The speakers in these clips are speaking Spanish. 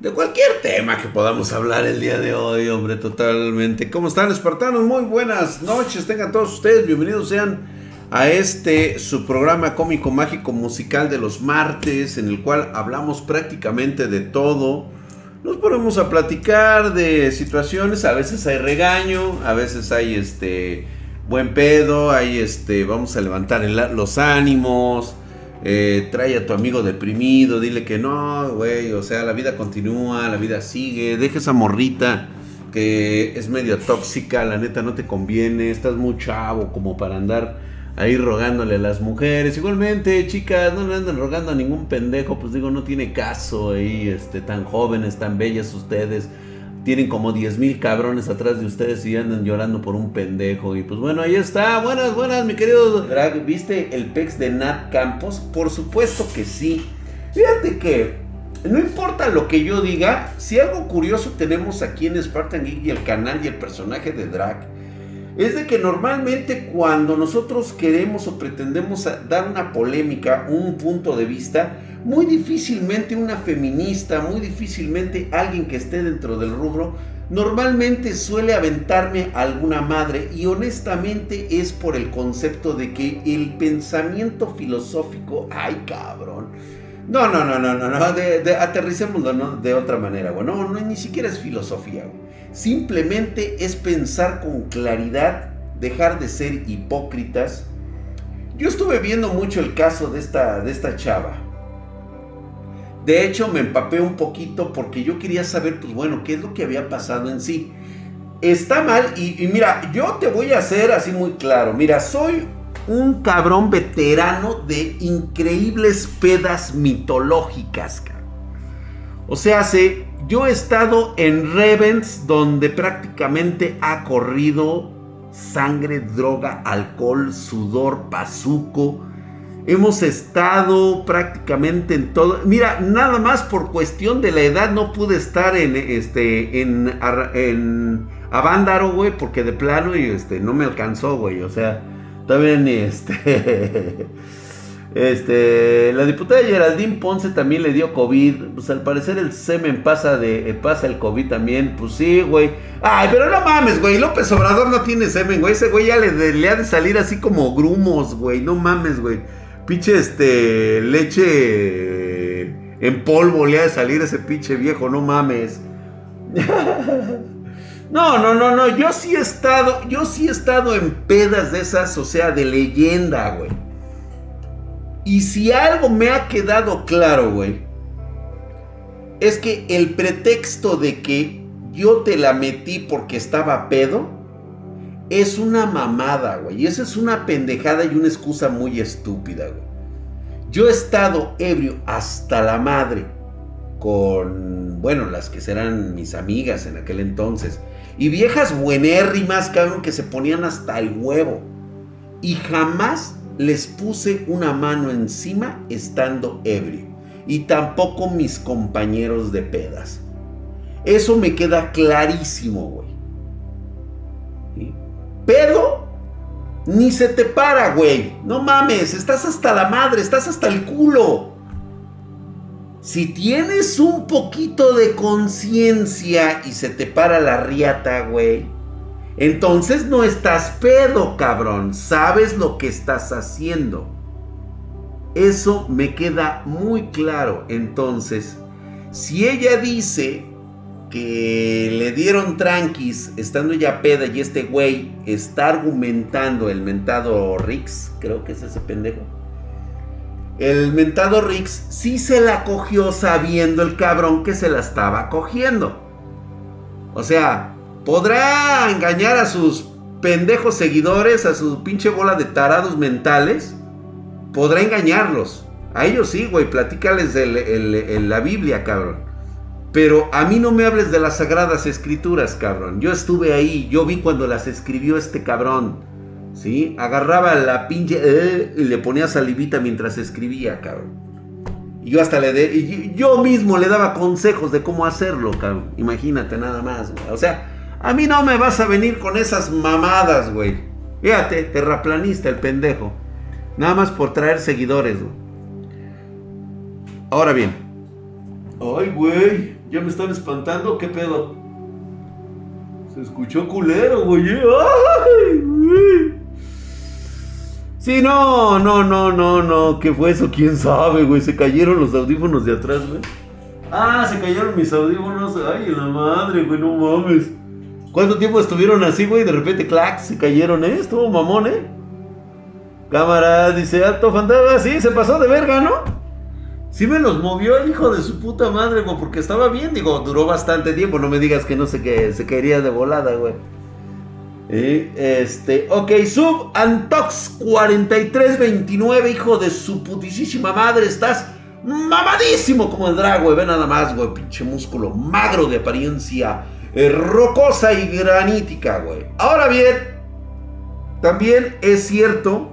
de cualquier tema que podamos hablar el día de hoy, hombre, totalmente. ¿Cómo están, espartanos? Muy buenas noches, tengan todos ustedes, bienvenidos sean a este su programa cómico mágico musical de los martes, en el cual hablamos prácticamente de todo. Nos ponemos a platicar de situaciones, a veces hay regaño, a veces hay este buen pedo, hay este, vamos a levantar los ánimos eh, trae a tu amigo deprimido, dile que no, güey, o sea, la vida continúa, la vida sigue, deja esa morrita que es medio tóxica, la neta no te conviene, estás muy chavo como para andar ahí rogándole a las mujeres. Igualmente, chicas, no le andan rogando a ningún pendejo, pues digo, no tiene caso ahí, este, tan jóvenes, tan bellas ustedes tienen como 10 mil cabrones atrás de ustedes y andan llorando por un pendejo. Y pues bueno, ahí está. Buenas, buenas, mi querido Drag. ¿Viste el pex de Nat Campos? Por supuesto que sí. Fíjate que no importa lo que yo diga, si algo curioso tenemos aquí en Spartan Geek y el canal y el personaje de Drag, es de que normalmente cuando nosotros queremos o pretendemos dar una polémica, un punto de vista, muy difícilmente una feminista, muy difícilmente alguien que esté dentro del rubro, normalmente suele aventarme a alguna madre y honestamente es por el concepto de que el pensamiento filosófico, ay cabrón, no, no, no, no, no, no, de, de otra manera, güey, no, no, ni siquiera es filosofía, simplemente es pensar con claridad, dejar de ser hipócritas. Yo estuve viendo mucho el caso de esta, de esta chava, de hecho, me empapé un poquito porque yo quería saber, pues bueno, qué es lo que había pasado en sí. Está mal y, mira, yo te voy a hacer así muy claro. Mira, soy un cabrón veterano de increíbles pedas mitológicas. O sea, sé, yo he estado en Revens donde prácticamente ha corrido sangre, droga, alcohol, sudor, pazuco Hemos estado prácticamente en todo. Mira, nada más por cuestión de la edad no pude estar en este en, Avándaro, güey, porque de plano este no me alcanzó, güey. O sea, también este este la diputada Geraldine Ponce también le dio COVID. Pues al parecer el semen pasa de pasa el COVID también. Pues sí, güey. Ay, pero no mames, güey. López Obrador no tiene semen, güey. Ese güey ya le, le ha de salir así como grumos, güey. No mames, güey pinche este, leche en polvo le ha de salir ese pinche viejo, no mames. No, no, no, no, yo sí he estado, yo sí he estado en pedas de esas, o sea, de leyenda, güey. Y si algo me ha quedado claro, güey, es que el pretexto de que yo te la metí porque estaba pedo, es una mamada, güey. Y esa es una pendejada y una excusa muy estúpida, güey. Yo he estado ebrio hasta la madre con, bueno, las que serán mis amigas en aquel entonces. Y viejas buenérrimas, cabrón, que se ponían hasta el huevo. Y jamás les puse una mano encima estando ebrio. Y tampoco mis compañeros de pedas. Eso me queda clarísimo, güey. Pedo, ni se te para, güey. No mames, estás hasta la madre, estás hasta el culo. Si tienes un poquito de conciencia y se te para la riata, güey, entonces no estás pedo, cabrón. Sabes lo que estás haciendo. Eso me queda muy claro. Entonces, si ella dice que le dieron tranquis estando ya peda y este güey está argumentando el mentado Rix, creo que es ese pendejo. El mentado Rix sí se la cogió sabiendo el cabrón que se la estaba cogiendo. O sea, podrá engañar a sus pendejos seguidores, a su pinche bola de tarados mentales. Podrá engañarlos. A ellos sí, güey, platícales de la Biblia, cabrón. Pero a mí no me hables de las sagradas escrituras, cabrón. Yo estuve ahí, yo vi cuando las escribió este cabrón. ¿Sí? Agarraba la pinche eh, y le ponía salivita mientras escribía, cabrón. Y yo hasta le yo mismo le daba consejos de cómo hacerlo, cabrón. Imagínate nada más, güey. O sea, a mí no me vas a venir con esas mamadas, güey. Fíjate, terraplanista el pendejo. Nada más por traer seguidores, güey. Ahora bien, Ay, güey, ya me están espantando, ¿qué pedo? Se escuchó culero, güey. Ay, güey. Sí, no, no, no, no, no. ¿Qué fue eso? ¿Quién sabe, güey? Se cayeron los audífonos de atrás, güey. Ah, se cayeron mis audífonos. Ay, la madre, güey, no mames. ¿Cuánto tiempo estuvieron así, güey? De repente, clac, se cayeron, ¿eh? Estuvo mamón, ¿eh? Cámara, dice alto fantasma. Sí, se pasó de verga, ¿no? Sí me los movió el hijo de su puta madre, güey, porque estaba bien, digo, duró bastante tiempo, no me digas que no sé qué, se caería de volada, güey. Y este, ok, sub Antox 4329, hijo de su putísima madre, estás mamadísimo como el drag, güey, ve nada más, güey, pinche músculo magro de apariencia eh, rocosa y granítica, güey. Ahora bien, también es cierto,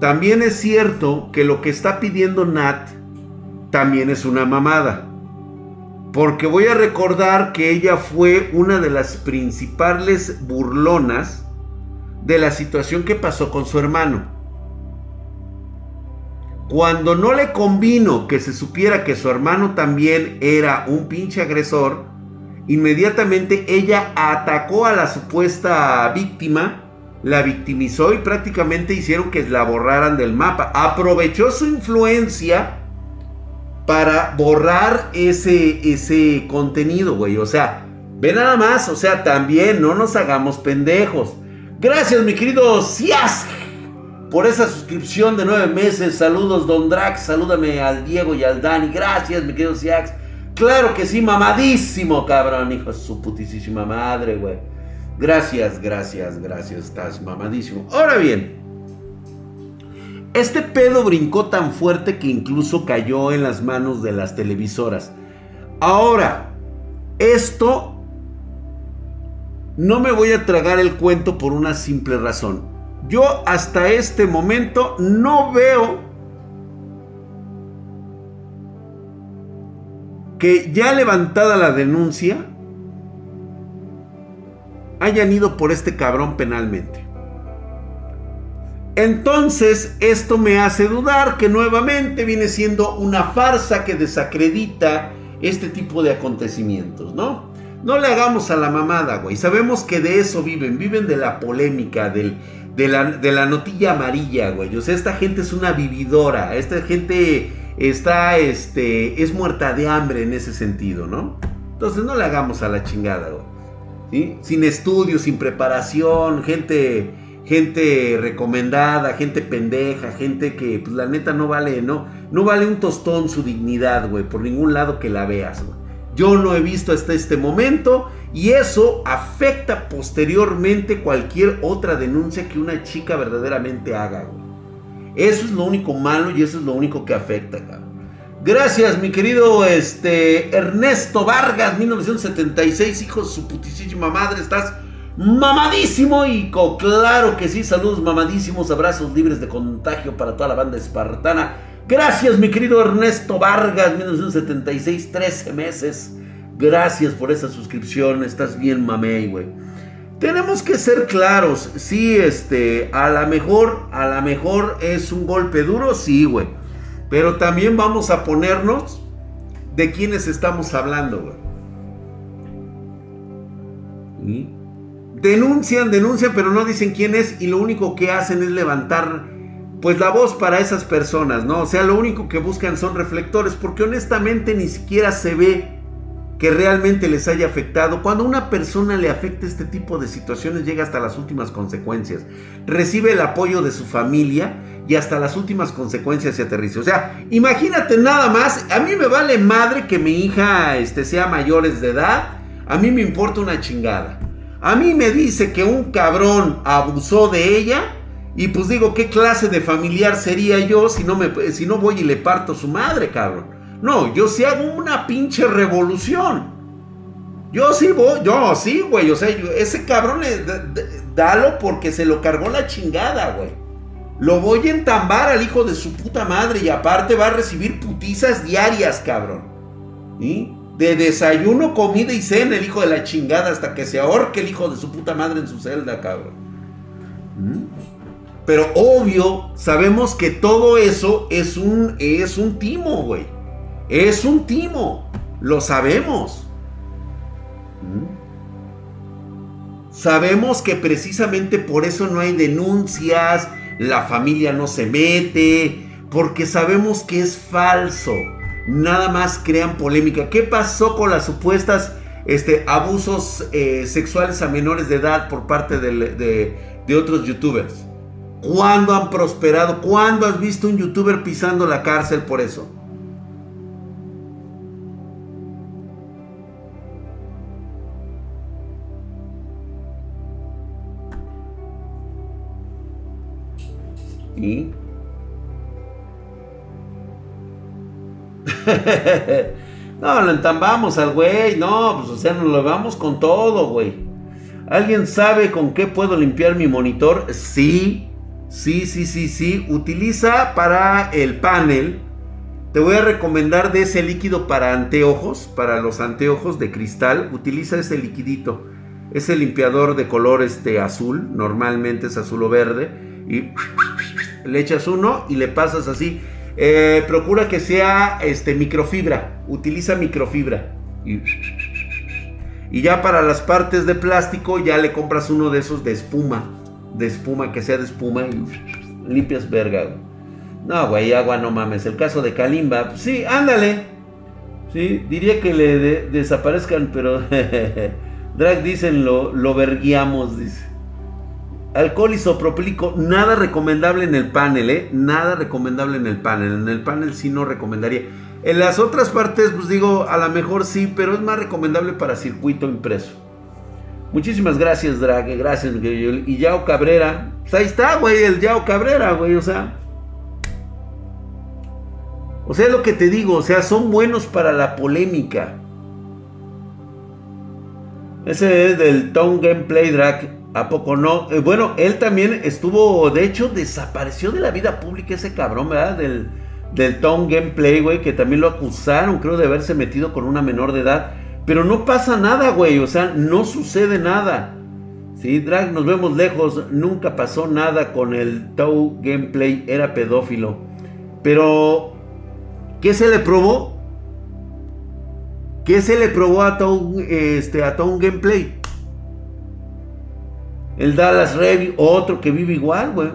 también es cierto que lo que está pidiendo Nat también es una mamada. Porque voy a recordar que ella fue una de las principales burlonas de la situación que pasó con su hermano. Cuando no le convino que se supiera que su hermano también era un pinche agresor, inmediatamente ella atacó a la supuesta víctima, la victimizó y prácticamente hicieron que la borraran del mapa. Aprovechó su influencia para borrar ese, ese contenido, güey. O sea, ve nada más, o sea, también no nos hagamos pendejos. Gracias, mi querido Sias, por esa suscripción de nueve meses. Saludos, Don Drax. Salúdame al Diego y al Dani. Gracias, mi querido Siax. Claro que sí, mamadísimo, cabrón, hijo de su putísima madre, güey. Gracias, gracias, gracias. Estás mamadísimo. Ahora bien. Este pedo brincó tan fuerte que incluso cayó en las manos de las televisoras. Ahora, esto no me voy a tragar el cuento por una simple razón. Yo hasta este momento no veo que ya levantada la denuncia hayan ido por este cabrón penalmente. Entonces, esto me hace dudar que nuevamente viene siendo una farsa que desacredita este tipo de acontecimientos, ¿no? No le hagamos a la mamada, güey. Sabemos que de eso viven, viven de la polémica, de, la, de la notilla amarilla, güey. O sea, esta gente es una vividora, esta gente está, este, es muerta de hambre en ese sentido, ¿no? Entonces no le hagamos a la chingada, güey. ¿Sí? Sin estudios, sin preparación, gente gente recomendada, gente pendeja, gente que pues la neta no vale, no, no vale un tostón su dignidad, güey, por ningún lado que la veas, güey. Yo no he visto hasta este momento y eso afecta posteriormente cualquier otra denuncia que una chica verdaderamente haga, güey. Eso es lo único malo y eso es lo único que afecta, cabrón. Gracias, mi querido este, Ernesto Vargas, 1976, hijo de su putísima madre, estás mamadísimo y claro que sí, saludos mamadísimos, abrazos libres de contagio para toda la banda espartana. Gracias mi querido Ernesto Vargas, 1976, 13 meses. Gracias por esa suscripción, estás bien mamey, güey. Tenemos que ser claros, sí, este, a la mejor, a la mejor es un golpe duro, sí, güey. Pero también vamos a ponernos de quienes estamos hablando, güey. ¿Y? denuncian, denuncian, pero no dicen quién es y lo único que hacen es levantar pues la voz para esas personas, ¿no? O sea, lo único que buscan son reflectores porque honestamente ni siquiera se ve que realmente les haya afectado. Cuando una persona le afecta este tipo de situaciones llega hasta las últimas consecuencias. Recibe el apoyo de su familia y hasta las últimas consecuencias se aterriza. O sea, imagínate nada más, a mí me vale madre que mi hija este, sea mayores de edad, a mí me importa una chingada. A mí me dice que un cabrón abusó de ella. Y pues digo, ¿qué clase de familiar sería yo si no, me, si no voy y le parto su madre, cabrón? No, yo sí hago una pinche revolución. Yo sí voy, yo sí, güey. O sea, ese cabrón, dalo porque se lo cargó la chingada, güey. Lo voy a entambar al hijo de su puta madre y aparte va a recibir putizas diarias, cabrón. ¿Y? de desayuno, comida y cena el hijo de la chingada hasta que se ahorque el hijo de su puta madre en su celda, cabrón. ¿Mm? Pero obvio, sabemos que todo eso es un, es un timo, güey. Es un timo. Lo sabemos. ¿Mm? Sabemos que precisamente por eso no hay denuncias, la familia no se mete, porque sabemos que es falso. Nada más crean polémica. ¿Qué pasó con las supuestas este, abusos eh, sexuales a menores de edad por parte de, de otros youtubers? ¿Cuándo han prosperado? ¿Cuándo has visto un youtuber pisando la cárcel por eso? no, lo entambamos al güey. No, pues o sea, nos lo vamos con todo, güey. ¿Alguien sabe con qué puedo limpiar mi monitor? Sí, sí, sí, sí, sí. Utiliza para el panel. Te voy a recomendar de ese líquido para anteojos, para los anteojos de cristal. Utiliza ese liquidito. Ese limpiador de color este azul, normalmente es azul o verde. Y le echas uno y le pasas así. Eh, procura que sea este, microfibra. Utiliza microfibra. Y, ya para las partes de plástico, ya le compras uno de esos de espuma. De espuma, que sea de espuma. Y limpias verga. No, güey, agua no mames. El caso de Kalimba, sí, ándale. Sí, diría que le desaparezcan, pero Drag dicen lo, lo verguiamos, dice. Alcohol isopropílico, nada recomendable en el panel, ¿eh? Nada recomendable en el panel. En el panel sí no recomendaría. En las otras partes, pues digo, a lo mejor sí, pero es más recomendable para circuito impreso. Muchísimas gracias, Drag. Gracias, Y Yao Cabrera. Pues ahí está, güey, el Yao Cabrera, güey, o sea. O sea, lo que te digo, o sea, son buenos para la polémica. Ese es del Tone Gameplay Drag. ¿A poco no? Eh, bueno, él también estuvo, de hecho, desapareció de la vida pública ese cabrón, ¿verdad? Del, del Tone Gameplay, güey, que también lo acusaron, creo, de haberse metido con una menor de edad. Pero no pasa nada, güey, o sea, no sucede nada. Sí, Drag, nos vemos lejos, nunca pasó nada con el Toe Gameplay, era pedófilo. Pero, ¿qué se le probó? ¿Qué se le probó a Toe, este, a Tone Gameplay? El Dallas Review, otro que vive igual, güey.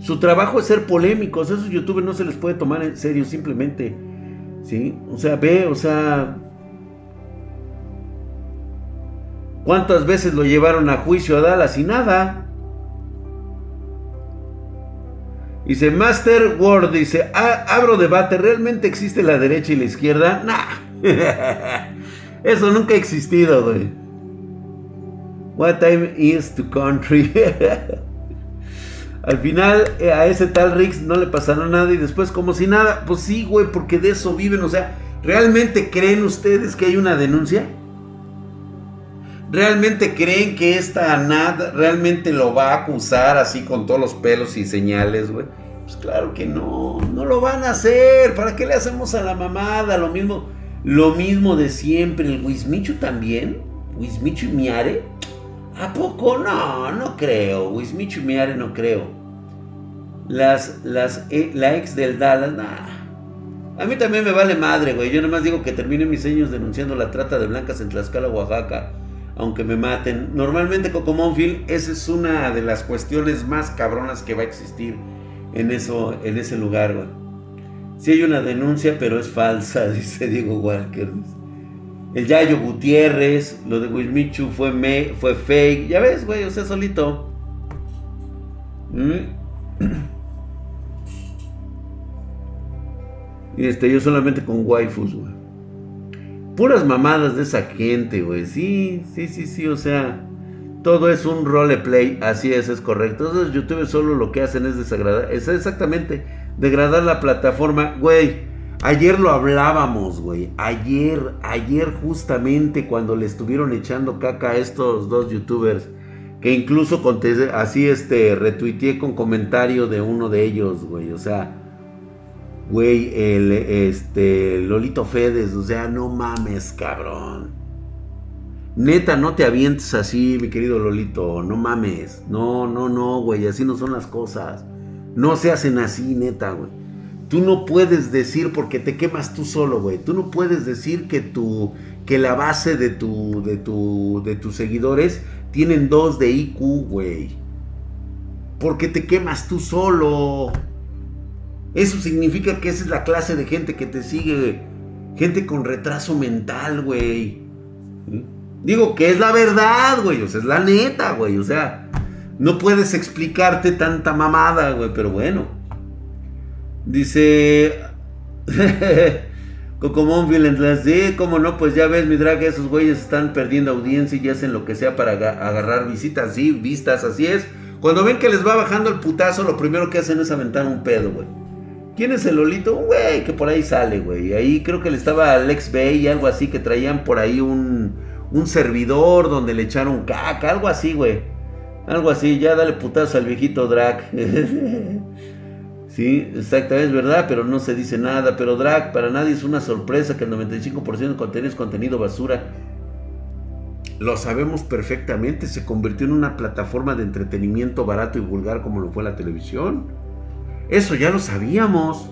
Su trabajo es ser polémicos. Esos youtubers no se les puede tomar en serio, simplemente. ¿Sí? O sea, ve, o sea. ¿Cuántas veces lo llevaron a juicio a Dallas y nada? Dice Master Word, dice, ah, abro debate, ¿realmente existe la derecha y la izquierda? Nah. Eso nunca ha existido, güey. What time is to country? Al final eh, a ese tal Rix no le pasará nada y después como si nada. Pues sí, güey, porque de eso viven. O sea, ¿realmente creen ustedes que hay una denuncia? ¿Realmente creen que esta nada realmente lo va a acusar así con todos los pelos y señales, güey? Pues claro que no, no lo van a hacer. ¿Para qué le hacemos a la mamada? Lo mismo, lo mismo de siempre. El Wismichu también. Wismichu y Miare ¿A poco? No, no creo. Miare no creo. Las, las, eh, la ex del Dallas, nah. A mí también me vale madre, güey. Yo nomás digo que termine mis años denunciando la trata de blancas en Tlaxcala, Oaxaca. Aunque me maten. Normalmente Monfield, esa es una de las cuestiones más cabronas que va a existir en, eso, en ese lugar, güey. Sí hay una denuncia, pero es falsa, dice Diego Walker. El Yayo Gutiérrez, lo de Wismichu fue, fue fake. Ya ves, güey, o sea, solito. Mm. Y este, yo solamente con waifus, güey. Puras mamadas de esa gente, güey. Sí, sí, sí, sí, o sea. Todo es un roleplay, así es, es correcto. Entonces, YouTube solo lo que hacen es desagradar, es exactamente degradar la plataforma, güey. Ayer lo hablábamos, güey. Ayer, ayer justamente cuando le estuvieron echando caca a estos dos youtubers, que incluso conté, así este, retuiteé con comentario de uno de ellos, güey. O sea, güey, el, este, Lolito Fedes, o sea, no mames, cabrón. Neta, no te avientes así, mi querido Lolito, no mames. No, no, no, güey, así no son las cosas. No se hacen así, neta, güey. Tú no puedes decir porque te quemas tú solo, güey. Tú no puedes decir que tu que la base de tu de tu de tus seguidores tienen dos de IQ, güey. Porque te quemas tú solo. Eso significa que esa es la clase de gente que te sigue. Gente con retraso mental, güey. Digo que es la verdad, güey. O sea, es la neta, güey. O sea, no puedes explicarte tanta mamada, güey. Pero bueno. Dice. Cocomón Violent sí, cómo no, pues ya ves, mi drag, esos güeyes están perdiendo audiencia y hacen lo que sea para agarrar visitas, sí, vistas, así es. Cuando ven que les va bajando el putazo, lo primero que hacen es aventar un pedo, güey. ¿Quién es el Lolito? Güey que por ahí sale, güey. Ahí creo que le estaba Alex Bay y algo así, que traían por ahí un, un servidor donde le echaron caca, algo así, güey. Algo así, ya dale putazo al viejito drag. Sí, exactamente, es verdad, pero no se dice nada. Pero Drag, para nadie es una sorpresa que el 95% de contenido es contenido basura. Lo sabemos perfectamente, se convirtió en una plataforma de entretenimiento barato y vulgar como lo fue la televisión. Eso ya lo sabíamos.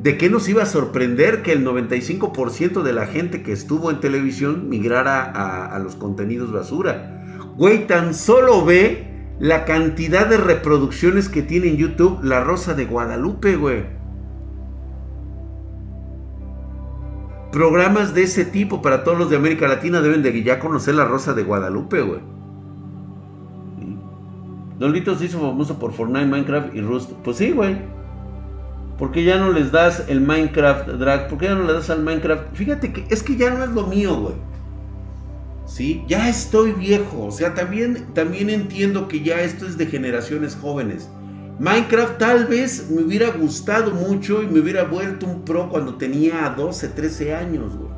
¿De qué nos iba a sorprender que el 95% de la gente que estuvo en televisión migrara a, a los contenidos basura? Güey, tan solo ve la cantidad de reproducciones que tiene en YouTube La Rosa de Guadalupe, güey. Programas de ese tipo para todos los de América Latina deben de ya conocer La Rosa de Guadalupe, güey. Don Lito se hizo famoso por Fortnite, Minecraft y Rust. Pues sí, güey. ¿Por qué ya no les das el Minecraft drag? ¿Por qué ya no le das al Minecraft? Fíjate que es que ya no es lo mío, güey. ¿Sí? Ya estoy viejo, o sea, también, también entiendo que ya esto es de generaciones jóvenes. Minecraft tal vez me hubiera gustado mucho y me hubiera vuelto un pro cuando tenía 12, 13 años, güey.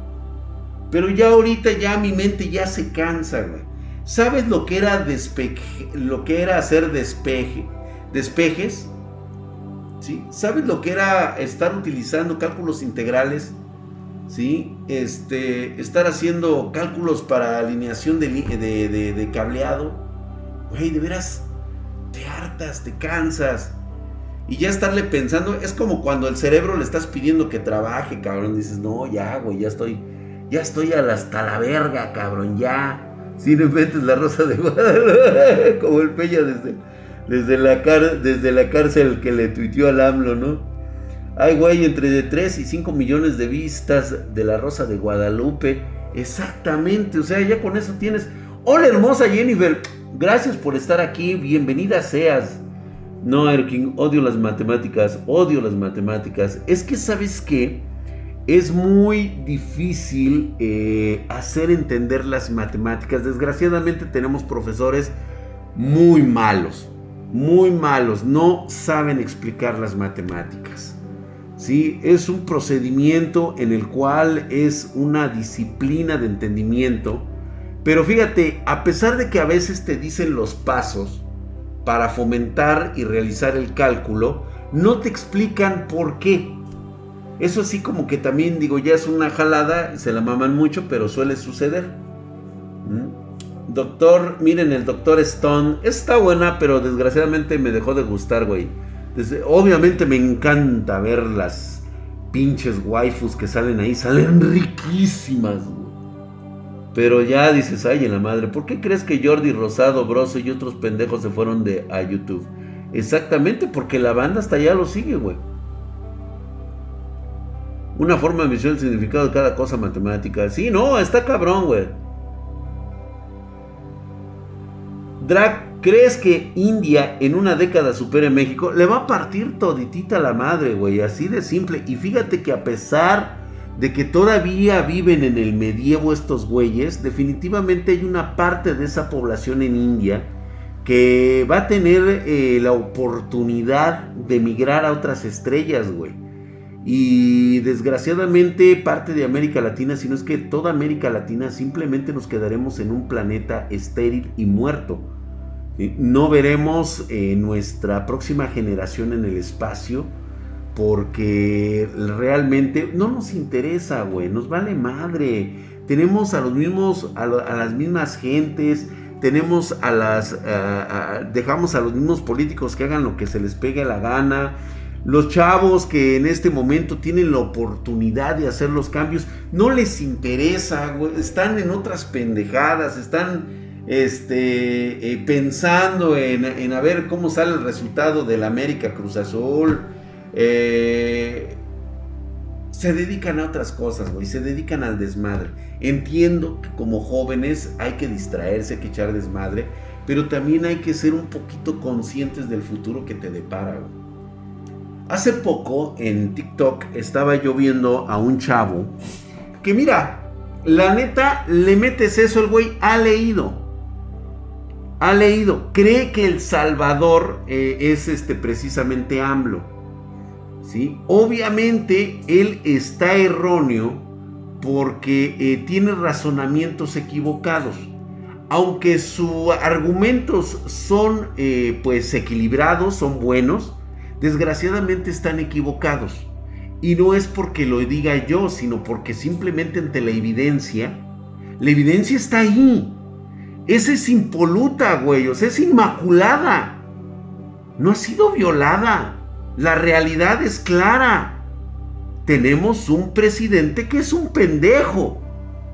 Pero ya ahorita ya mi mente ya se cansa, güey. ¿Sabes lo que era despeje, lo que era hacer despeje, despejes? ¿Sí? ¿Sabes lo que era estar utilizando cálculos integrales? ¿sí? Este, estar haciendo cálculos para alineación de, cableado. Güey, de veras, te hartas, te cansas. Y ya estarle pensando, es como cuando el cerebro le estás pidiendo que trabaje, cabrón. Dices, no, ya, güey, ya estoy, ya estoy hasta la verga, cabrón, ya. Si no inventes la rosa de Guadalupe, como el Peña desde, desde, la desde la cárcel que le tuiteó al AMLO, ¿no? Ay, güey, entre 3 y 5 millones de vistas de La Rosa de Guadalupe. Exactamente, o sea, ya con eso tienes. Hola, hermosa Jennifer. Gracias por estar aquí. Bienvenida seas. No, Erkin, odio las matemáticas. Odio las matemáticas. Es que, ¿sabes qué? Es muy difícil eh, hacer entender las matemáticas. Desgraciadamente tenemos profesores muy malos. Muy malos. No saben explicar las matemáticas. ¿Sí? Es un procedimiento en el cual es una disciplina de entendimiento. Pero fíjate, a pesar de que a veces te dicen los pasos para fomentar y realizar el cálculo, no te explican por qué. Eso sí como que también digo, ya es una jalada, se la maman mucho, pero suele suceder. ¿Mm? Doctor, miren, el doctor Stone está buena, pero desgraciadamente me dejó de gustar, güey obviamente me encanta ver las pinches waifus que salen ahí, salen riquísimas, Pero ya dices, ay, en la madre, ¿por qué crees que Jordi Rosado, Broso y otros pendejos se fueron de a YouTube? Exactamente porque la banda hasta allá lo sigue, güey. Una forma de misión el significado de cada cosa matemática. Sí, no, está cabrón, güey. Drag ¿Crees que India en una década supere México? Le va a partir toditita la madre, güey, así de simple. Y fíjate que a pesar de que todavía viven en el medievo estos güeyes, definitivamente hay una parte de esa población en India que va a tener eh, la oportunidad de migrar a otras estrellas, güey. Y desgraciadamente parte de América Latina, si no es que toda América Latina simplemente nos quedaremos en un planeta estéril y muerto no veremos eh, nuestra próxima generación en el espacio porque realmente no nos interesa, güey, nos vale madre. Tenemos a los mismos, a, las mismas gentes, tenemos a las, dejamos a los mismos políticos que hagan lo que se les pegue la gana. Los chavos que en este momento tienen la oportunidad de hacer los cambios, no les interesa, están en otras pendejadas, están este, eh, pensando en, en, a ver cómo sale el resultado del América Cruz Azul. Eh, se dedican a otras cosas, güey, se dedican al desmadre. Entiendo que como jóvenes hay que distraerse, hay que echar desmadre, pero también hay que ser un poquito conscientes del futuro que te depara. Hace poco en TikTok estaba yo viendo a un chavo que mira, la neta le metes eso, el güey ha leído. Ha leído, cree que El Salvador eh, es este precisamente AMLO. ¿sí? Obviamente él está erróneo porque eh, tiene razonamientos equivocados. Aunque sus argumentos son eh, pues equilibrados, son buenos, desgraciadamente están equivocados. Y no es porque lo diga yo, sino porque simplemente ante la evidencia, la evidencia está ahí. Esa es impoluta, güey, es inmaculada. No ha sido violada. La realidad es clara. Tenemos un presidente que es un pendejo.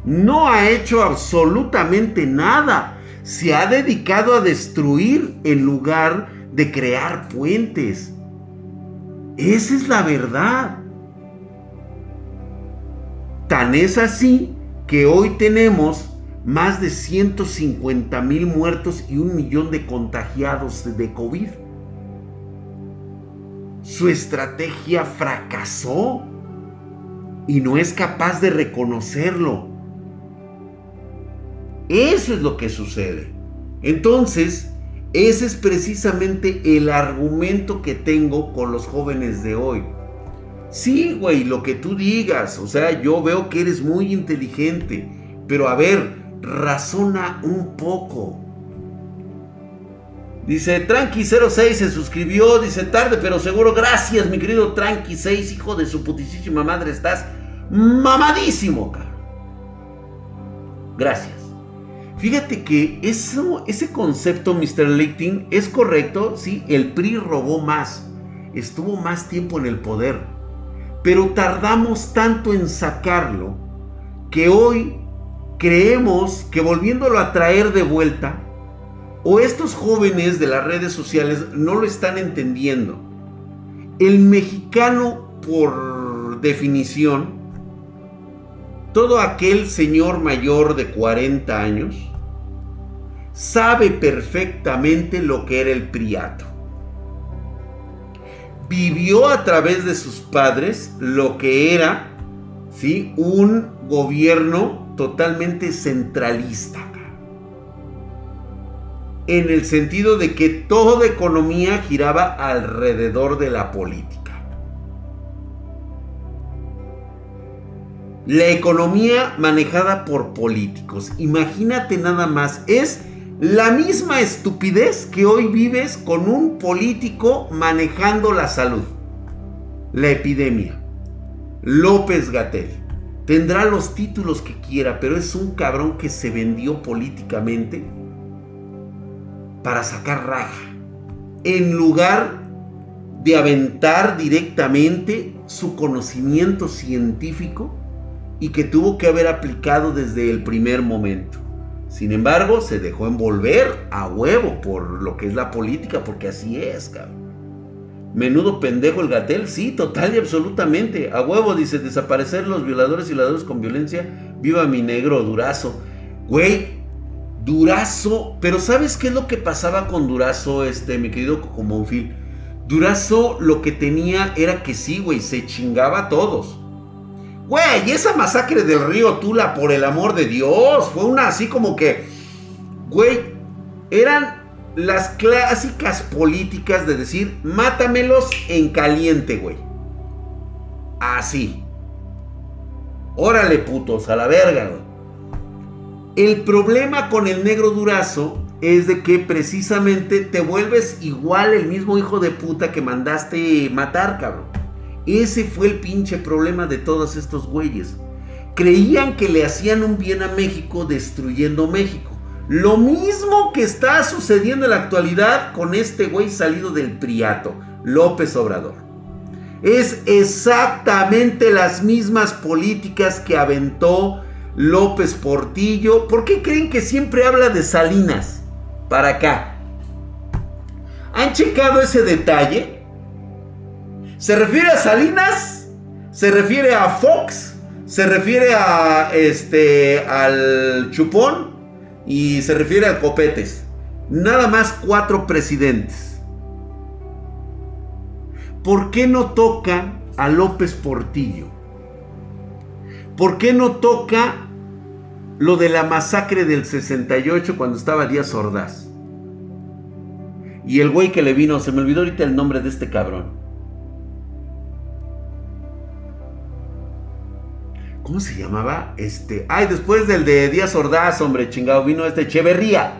No ha hecho absolutamente nada. Se ha dedicado a destruir en lugar de crear puentes. Esa es la verdad. Tan es así que hoy tenemos más de 150 mil muertos y un millón de contagiados de COVID. Su estrategia fracasó y no es capaz de reconocerlo. Eso es lo que sucede. Entonces, ese es precisamente el argumento que tengo con los jóvenes de hoy. Sí, güey, lo que tú digas, o sea, yo veo que eres muy inteligente, pero a ver, razona un poco. Dice Tranqui06 se suscribió, dice tarde pero seguro, gracias mi querido Tranqui6, hijo de su putísima madre, estás mamadísimo, cara. Gracias. Fíjate que eso, ese concepto, Mr. Lichting, es correcto, sí, el PRI robó más, estuvo más tiempo en el poder, pero tardamos tanto en sacarlo que hoy creemos que volviéndolo a traer de vuelta, o estos jóvenes de las redes sociales no lo están entendiendo. El mexicano, por definición, todo aquel señor mayor de 40 años sabe perfectamente lo que era el priato. Vivió a través de sus padres lo que era ¿sí? un gobierno totalmente centralista. En el sentido de que toda economía giraba alrededor de la política. La economía manejada por políticos. Imagínate nada más. Es la misma estupidez que hoy vives con un político manejando la salud. La epidemia. López Gatel. Tendrá los títulos que quiera, pero es un cabrón que se vendió políticamente para sacar raja. En lugar de aventar directamente su conocimiento científico y que tuvo que haber aplicado desde el primer momento. Sin embargo, se dejó envolver a huevo por lo que es la política, porque así es, cabrón. Menudo pendejo el gatel, sí, total y absolutamente. A huevo dice desaparecer los violadores y violadores con violencia. Viva mi negro Durazo. Güey, Durazo. Pero ¿sabes qué es lo que pasaba con Durazo, este, mi querido Cocomonfil? Durazo lo que tenía era que sí, güey, se chingaba a todos. Güey, esa masacre del río Tula, por el amor de Dios, fue una así como que, güey, eran las clásicas políticas de decir, mátamelos en caliente, güey. Así. Órale, putos, a la verga, güey. El problema con el negro durazo es de que precisamente te vuelves igual el mismo hijo de puta que mandaste matar, cabrón. Ese fue el pinche problema de todos estos güeyes. Creían que le hacían un bien a México destruyendo México. Lo mismo que está sucediendo en la actualidad con este güey salido del Priato, López Obrador. Es exactamente las mismas políticas que aventó López Portillo. ¿Por qué creen que siempre habla de Salinas? Para acá. ¿Han checado ese detalle? ¿Se refiere a Salinas? ¿Se refiere a Fox? ¿Se refiere a este al Chupón? Y se refiere a Copetes. Nada más cuatro presidentes. ¿Por qué no toca a López Portillo? ¿Por qué no toca lo de la masacre del 68 cuando estaba Díaz Ordaz? Y el güey que le vino, se me olvidó ahorita el nombre de este cabrón. ¿Cómo se llamaba? Este. Ay, después del de Díaz Ordaz, hombre, chingado, vino este Echeverría.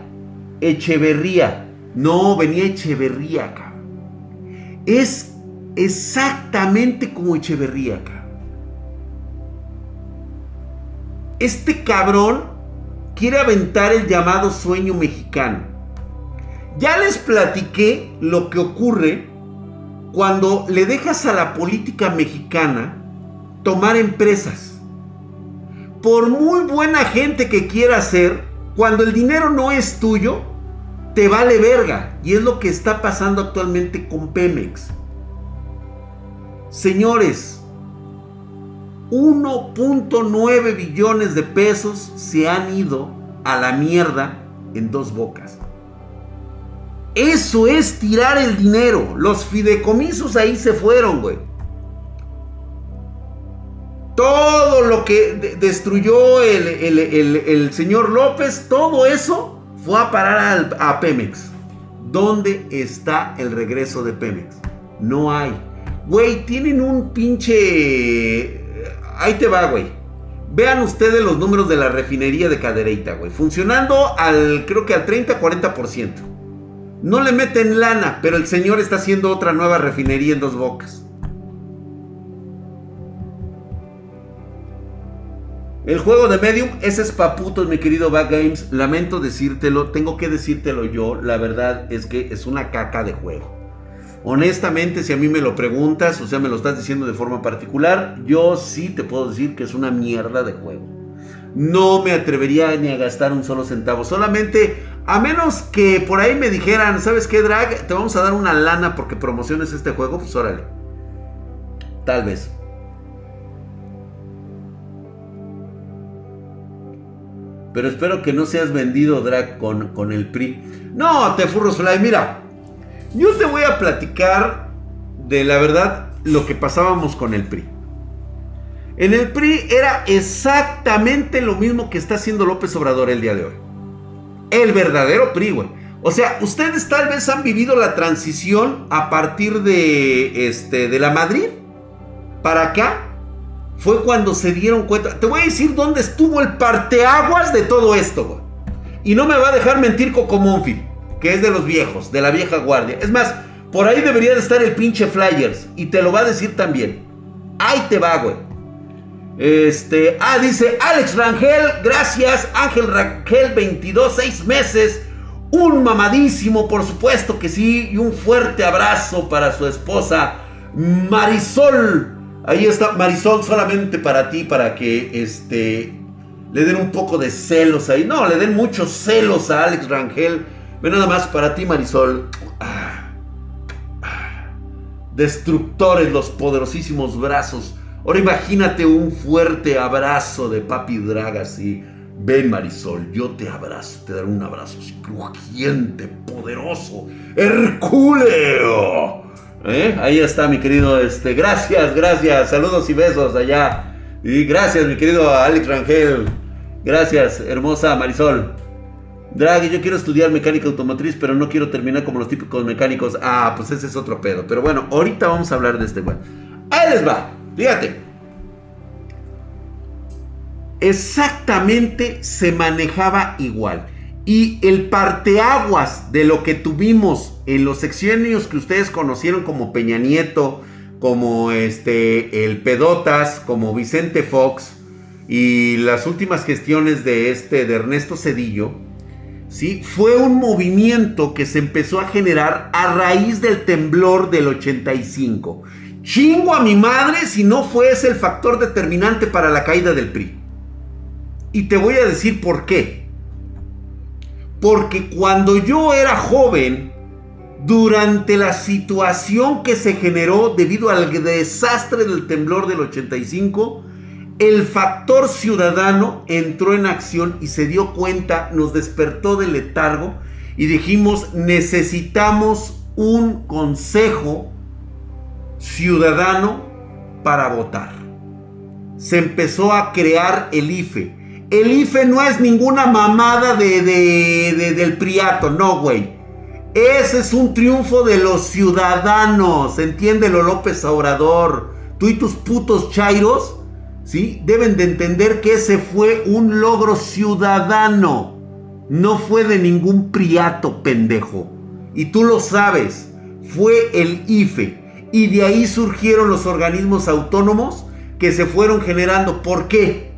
Echeverría. No, venía Echeverría, cabrón. Es exactamente como Echeverría, cabrón. Este cabrón quiere aventar el llamado sueño mexicano. Ya les platiqué lo que ocurre cuando le dejas a la política mexicana tomar empresas. Por muy buena gente que quiera ser, cuando el dinero no es tuyo, te vale verga. Y es lo que está pasando actualmente con Pemex. Señores, 1.9 billones de pesos se han ido a la mierda en dos bocas. Eso es tirar el dinero. Los fideicomisos ahí se fueron, güey. Todo lo que destruyó el, señor López, todo eso fue a parar a Pemex. ¿Dónde está el regreso de Pemex? No hay. Güey, tienen un pinche... Ahí te va, güey. Vean ustedes los números de la refinería de Cadereyta, güey. Funcionando al, creo que al 30-40%. No le meten lana, pero el señor está haciendo otra nueva refinería en dos bocas. El juego de Medium, ese es paputos, mi querido Back Games. Lamento decírtelo, tengo que decírtelo yo. La verdad es que es una caca de juego. Honestamente, si a mí me lo preguntas, o sea, me lo estás diciendo de forma particular, yo sí te puedo decir que es una mierda de juego. No me atrevería ni a gastar un solo centavo. Solamente a menos que por ahí me dijeran, ¿sabes qué, Drag? Te vamos a dar una lana porque promociones este juego, pues órale. Tal vez. Pero espero que no seas vendido, Drag, con, con el PRI. No, te furros fly, mira. Yo te voy a platicar de la verdad lo que pasábamos con el PRI. En el PRI era exactamente lo mismo que está haciendo López Obrador el día de hoy. El verdadero PRI, güey. O sea, ustedes tal vez han vivido la transición a partir de, este, de la Madrid para acá. Fue cuando se dieron cuenta. Te voy a decir dónde estuvo el parteaguas de todo esto, güey. Y no me va a dejar mentir Coco Monfil, que es de los viejos, de la vieja guardia. Es más, por ahí debería de estar el pinche Flyers. Y te lo va a decir también. Ahí te va, güey. Este, ah, dice Alex Rangel, gracias, Ángel Rangel, 22, 6 meses, un mamadísimo, por supuesto que sí, y un fuerte abrazo para su esposa Marisol. Ahí está, Marisol, solamente para ti, para que este, le den un poco de celos ahí. No, le den muchos celos a Alex Rangel. Ve nada más para ti, Marisol. Ah, ah. Destructores, los poderosísimos brazos Ahora imagínate un fuerte abrazo de Papi Draga así. Ven Marisol, yo te abrazo, te daré un abrazo crujiente, poderoso, hercúleo. ¿Eh? Ahí está mi querido, este, gracias, gracias, saludos y besos allá. Y gracias mi querido Alex Rangel, gracias, hermosa Marisol. Draghi, yo quiero estudiar mecánica automotriz, pero no quiero terminar como los típicos mecánicos. Ah, pues ese es otro pedo. Pero bueno, ahorita vamos a hablar de este güey. Ahí les va. Fíjate. Exactamente se manejaba igual. Y el parteaguas de lo que tuvimos en los sexenios que ustedes conocieron como Peña Nieto, como este el Pedotas, como Vicente Fox y las últimas gestiones de este de Ernesto Cedillo, ¿sí? Fue un movimiento que se empezó a generar a raíz del temblor del 85 Chingo a mi madre si no fuese el factor determinante para la caída del PRI. Y te voy a decir por qué. Porque cuando yo era joven, durante la situación que se generó debido al desastre del temblor del 85, el factor ciudadano entró en acción y se dio cuenta, nos despertó del letargo y dijimos, necesitamos un consejo ciudadano para votar. Se empezó a crear el IFE. El IFE no es ninguna mamada de, del priato, no, güey. Ese es un triunfo de los ciudadanos, entiéndelo López Obrador. Tú y tus putos chairos, ¿sí? Deben de entender que ese fue un logro ciudadano. No fue de ningún priato pendejo. Y tú lo sabes. Fue el IFE. Y de ahí surgieron los organismos autónomos que se fueron generando. ¿Por qué?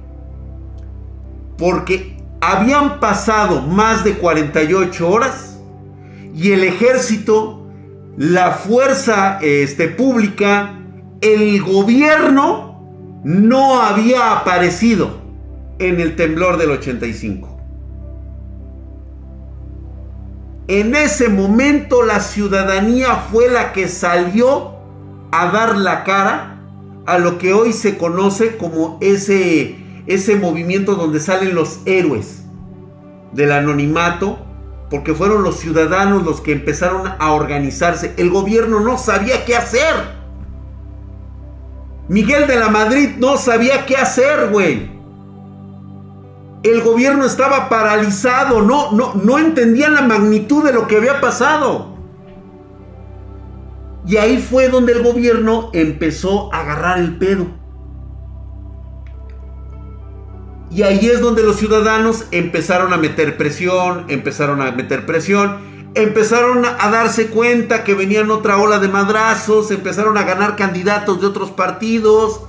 Porque habían pasado más de 48 horas y el ejército, la fuerza este, pública, el gobierno no había aparecido en el temblor del 85. En ese momento la ciudadanía fue la que salió a dar la cara a lo que hoy se conoce como ese, ese movimiento donde salen los héroes del anonimato, porque fueron los ciudadanos los que empezaron a organizarse. El gobierno no sabía qué hacer. Miguel de la Madrid no sabía qué hacer, güey. El gobierno estaba paralizado, no, no, no entendían la magnitud de lo que había pasado. Y ahí fue donde el gobierno empezó a agarrar el pedo. Y ahí es donde los ciudadanos empezaron a meter presión, empezaron a meter presión, empezaron a darse cuenta que venían otra ola de madrazos, empezaron a ganar candidatos de otros partidos.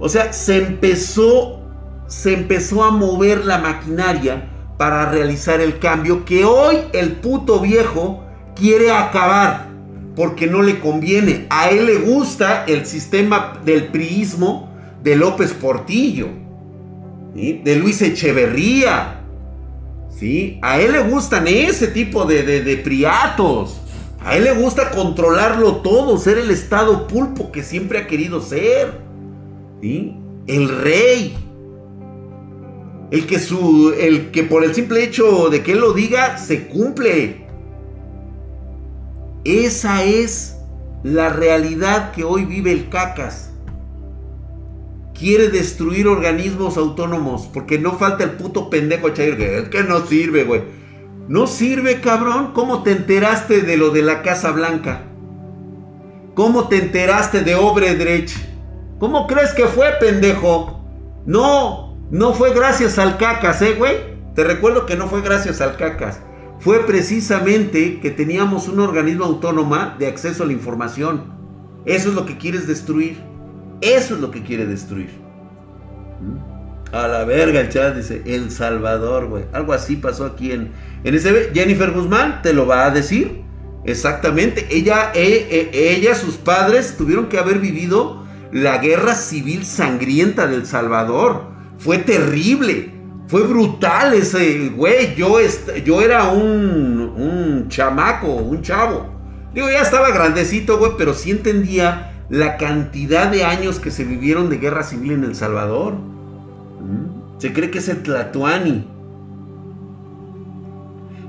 O sea, se empezó, se empezó a mover la maquinaria para realizar el cambio que hoy el puto viejo quiere acabar porque no le conviene. A él le gusta el sistema del priismo de López Portillo, de Luis Echeverría. ¿sí? A él le gustan ese tipo de, de, priatos. A él le gusta controlarlo todo, ser el estado pulpo que siempre ha querido ser. ¿sí? El rey. El que, su, el que por el simple hecho de que él lo diga, se cumple. Esa es la realidad que hoy vive el cacas. Quiere destruir organismos autónomos porque no falta el puto pendejo Chair que es que no sirve, güey. No sirve, cabrón. ¿Cómo te enteraste de lo de la Casa Blanca? ¿Cómo te enteraste de Obredrech? ¿Cómo crees que fue, pendejo? No, no fue gracias al cacas, ¿eh, güey? Te recuerdo que no fue gracias al cacas fue precisamente que teníamos un organismo autónomo de acceso a la información. Eso es lo que quieres destruir. Eso es lo que quiere destruir. ¿Mm? A la verga el chat dice El Salvador, güey. Algo así pasó aquí en, en ese... Jennifer Guzmán te lo va a decir. Exactamente. Ella, eh, eh, ella, sus padres tuvieron que haber vivido la guerra civil sangrienta del Salvador. Fue terrible. Fue brutal ese, güey. Yo, yo era un, un chamaco, un chavo. Digo, ya estaba grandecito, güey, pero sí entendía la cantidad de años que se vivieron de guerra civil en El Salvador. ¿Mm? Se cree que es el Tlatuani.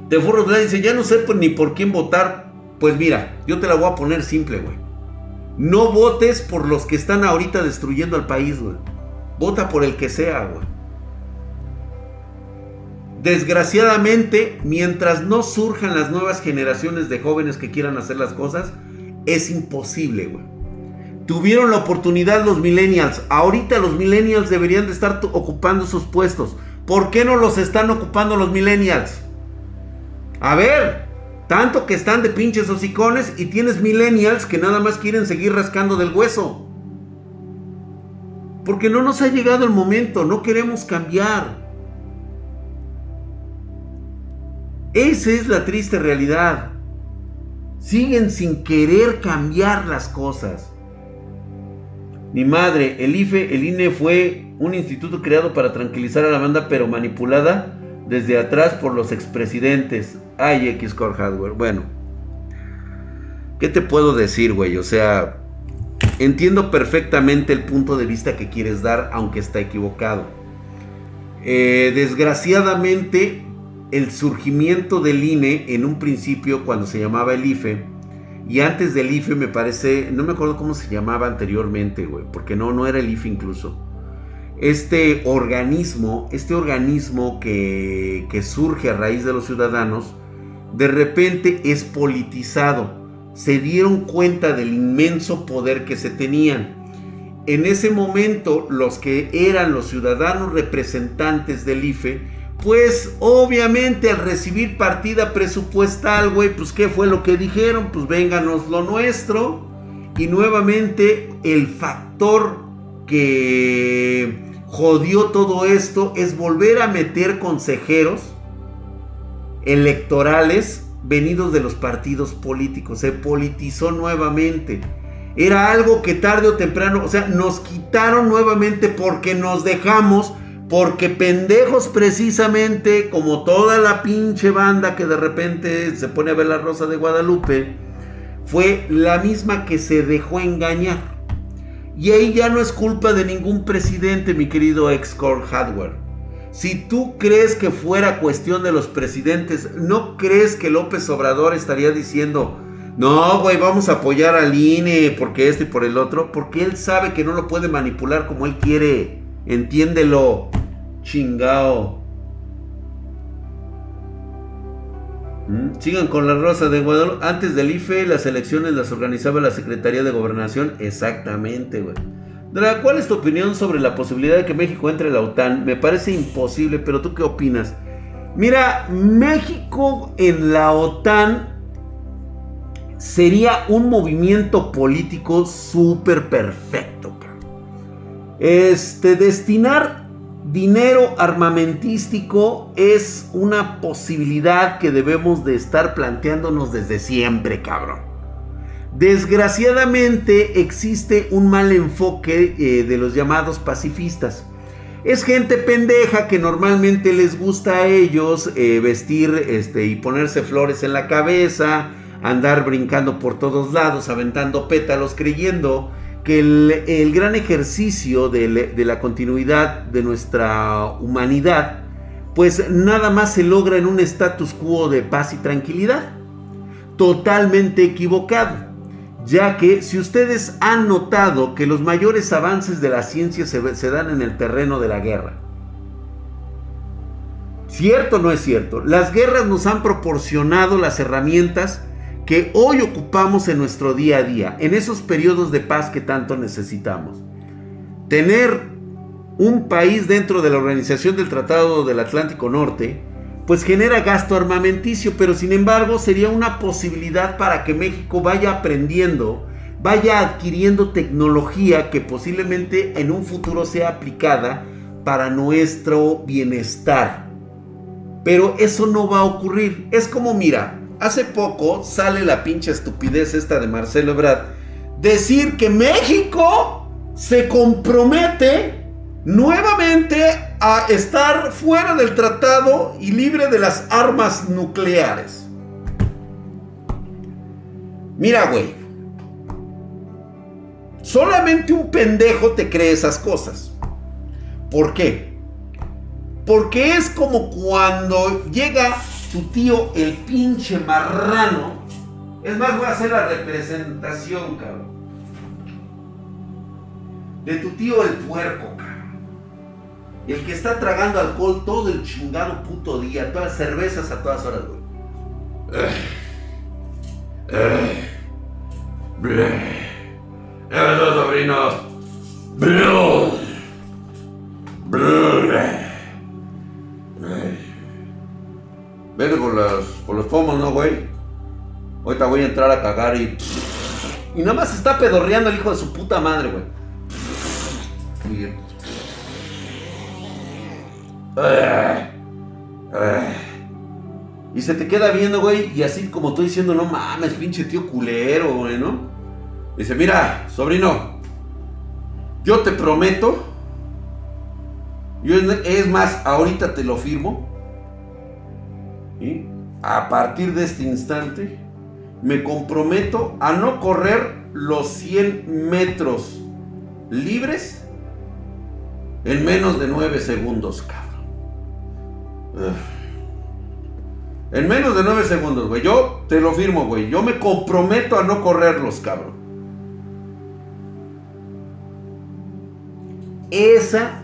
De Furro dice, ya no sé ni por quién votar. Pues mira, yo te la voy a poner simple, güey. No votes por los que están ahorita destruyendo al país, güey. Vota por el que sea, güey. Desgraciadamente, mientras no surjan las nuevas generaciones de jóvenes que quieran hacer las cosas, es imposible, güey. Tuvieron la oportunidad los millennials. Ahorita los millennials deberían de estar ocupando sus puestos. ¿Por qué no los están ocupando los millennials? A ver, tanto que están de pinches hocicones y tienes millennials que nada más quieren seguir rascando del hueso. Porque no nos ha llegado el momento, no queremos cambiar. Esa es la triste realidad. Siguen sin querer cambiar las cosas. Ni madre, el IFE, el INE fue un instituto creado para tranquilizar a la banda, pero manipulada desde atrás por los expresidentes. Ay, X-Core Hardware. Bueno, ¿qué te puedo decir, güey? O sea, entiendo perfectamente el punto de vista que quieres dar, aunque está equivocado. Eh, desgraciadamente, el surgimiento del INE en un principio, cuando se llamaba el IFE, y antes del IFE me parece, no me acuerdo cómo se llamaba anteriormente, güey, porque no, no era el IFE incluso. Este organismo, este organismo que, que surge a raíz de los ciudadanos, de repente es politizado. Se dieron cuenta del inmenso poder que se tenían. En ese momento, los que eran los ciudadanos representantes del IFE, pues obviamente al recibir partida presupuestal, güey, pues ¿qué fue lo que dijeron? Pues vénganos lo nuestro. Y nuevamente el factor que jodió todo esto es volver a meter consejeros electorales venidos de los partidos políticos. Se politizó nuevamente. Era algo que tarde o temprano, o sea, nos quitaron nuevamente porque nos dejamos porque pendejos precisamente, como toda la pinche banda que de repente se pone a ver la Rosa de Guadalupe, fue la misma que se dejó engañar. Y ahí ya no es culpa de ningún presidente, mi querido ex-core hardware. Si tú crees que fuera cuestión de los presidentes, ¿no crees que López Obrador estaría diciendo, no, güey, vamos a apoyar al INE porque este y por el otro? Porque él sabe que no lo puede manipular como él quiere. Entiéndelo. Chingao. ¿Mm? Sigan con la Rosa de Guadalupe. Antes del IFE, las elecciones las organizaba la Secretaría de Gobernación. Exactamente, güey. ¿cuál es tu opinión sobre la posibilidad de que México entre a la OTAN? Me parece imposible, pero ¿tú qué opinas? Mira, México en la OTAN sería un movimiento político súper perfecto. Este, destinar dinero armamentístico es una posibilidad que debemos de estar planteándonos desde siempre, cabrón. Desgraciadamente existe un mal enfoque eh, de los llamados pacifistas. Es gente pendeja que normalmente les gusta a ellos eh, vestir este, y ponerse flores en la cabeza, andar brincando por todos lados, aventando pétalos, creyendo el, gran ejercicio de, la continuidad de nuestra humanidad, pues nada más se logra en un status quo de paz y tranquilidad. Totalmente equivocado, ya que si ustedes han notado que los mayores avances de la ciencia se, se dan en el terreno de la guerra, ¿Cierto o no es cierto? Las guerras nos han proporcionado las herramientas que hoy ocupamos en nuestro día a día, en esos periodos de paz que tanto necesitamos. Tener un país dentro de la organización del Tratado del Atlántico Norte, pues genera gasto armamenticio, pero sin embargo sería una posibilidad para que México vaya aprendiendo, vaya adquiriendo tecnología que posiblemente en un futuro sea aplicada para nuestro bienestar. Pero eso no va a ocurrir. Es como, mira, hace poco sale la pinche estupidez esta de Marcelo Ebrard. Decir que México se compromete nuevamente a estar fuera del tratado y libre de las armas nucleares. Mira, güey. Solamente un pendejo te cree esas cosas. ¿Por qué? Porque es como cuando llega tu tío el pinche marrano. Es más, voy a hacer la representación, cabrón. De tu tío el puerco, cabrón. El que está tragando alcohol todo el chingado puto día, todas las cervezas a todas horas, güey. ¡Eh, sobrino! Venga con, las, con los pomos, ¿no, güey? Ahorita voy a entrar a cagar y. Y nada más está pedorreando el hijo de su puta madre, güey. Y se te queda viendo, güey, y así como estoy diciendo, no mames, pinche tío culero, güey, ¿no? Dice, mira, sobrino, Yo te prometo, yo es más, ahorita te lo firmo, y a partir de este instante, me comprometo a no correr los 100 metros libres en menos de 9 segundos, cabrón. En menos de 9 segundos, güey. Yo te lo firmo, güey. Yo me comprometo a no correrlos, cabrón. Esa,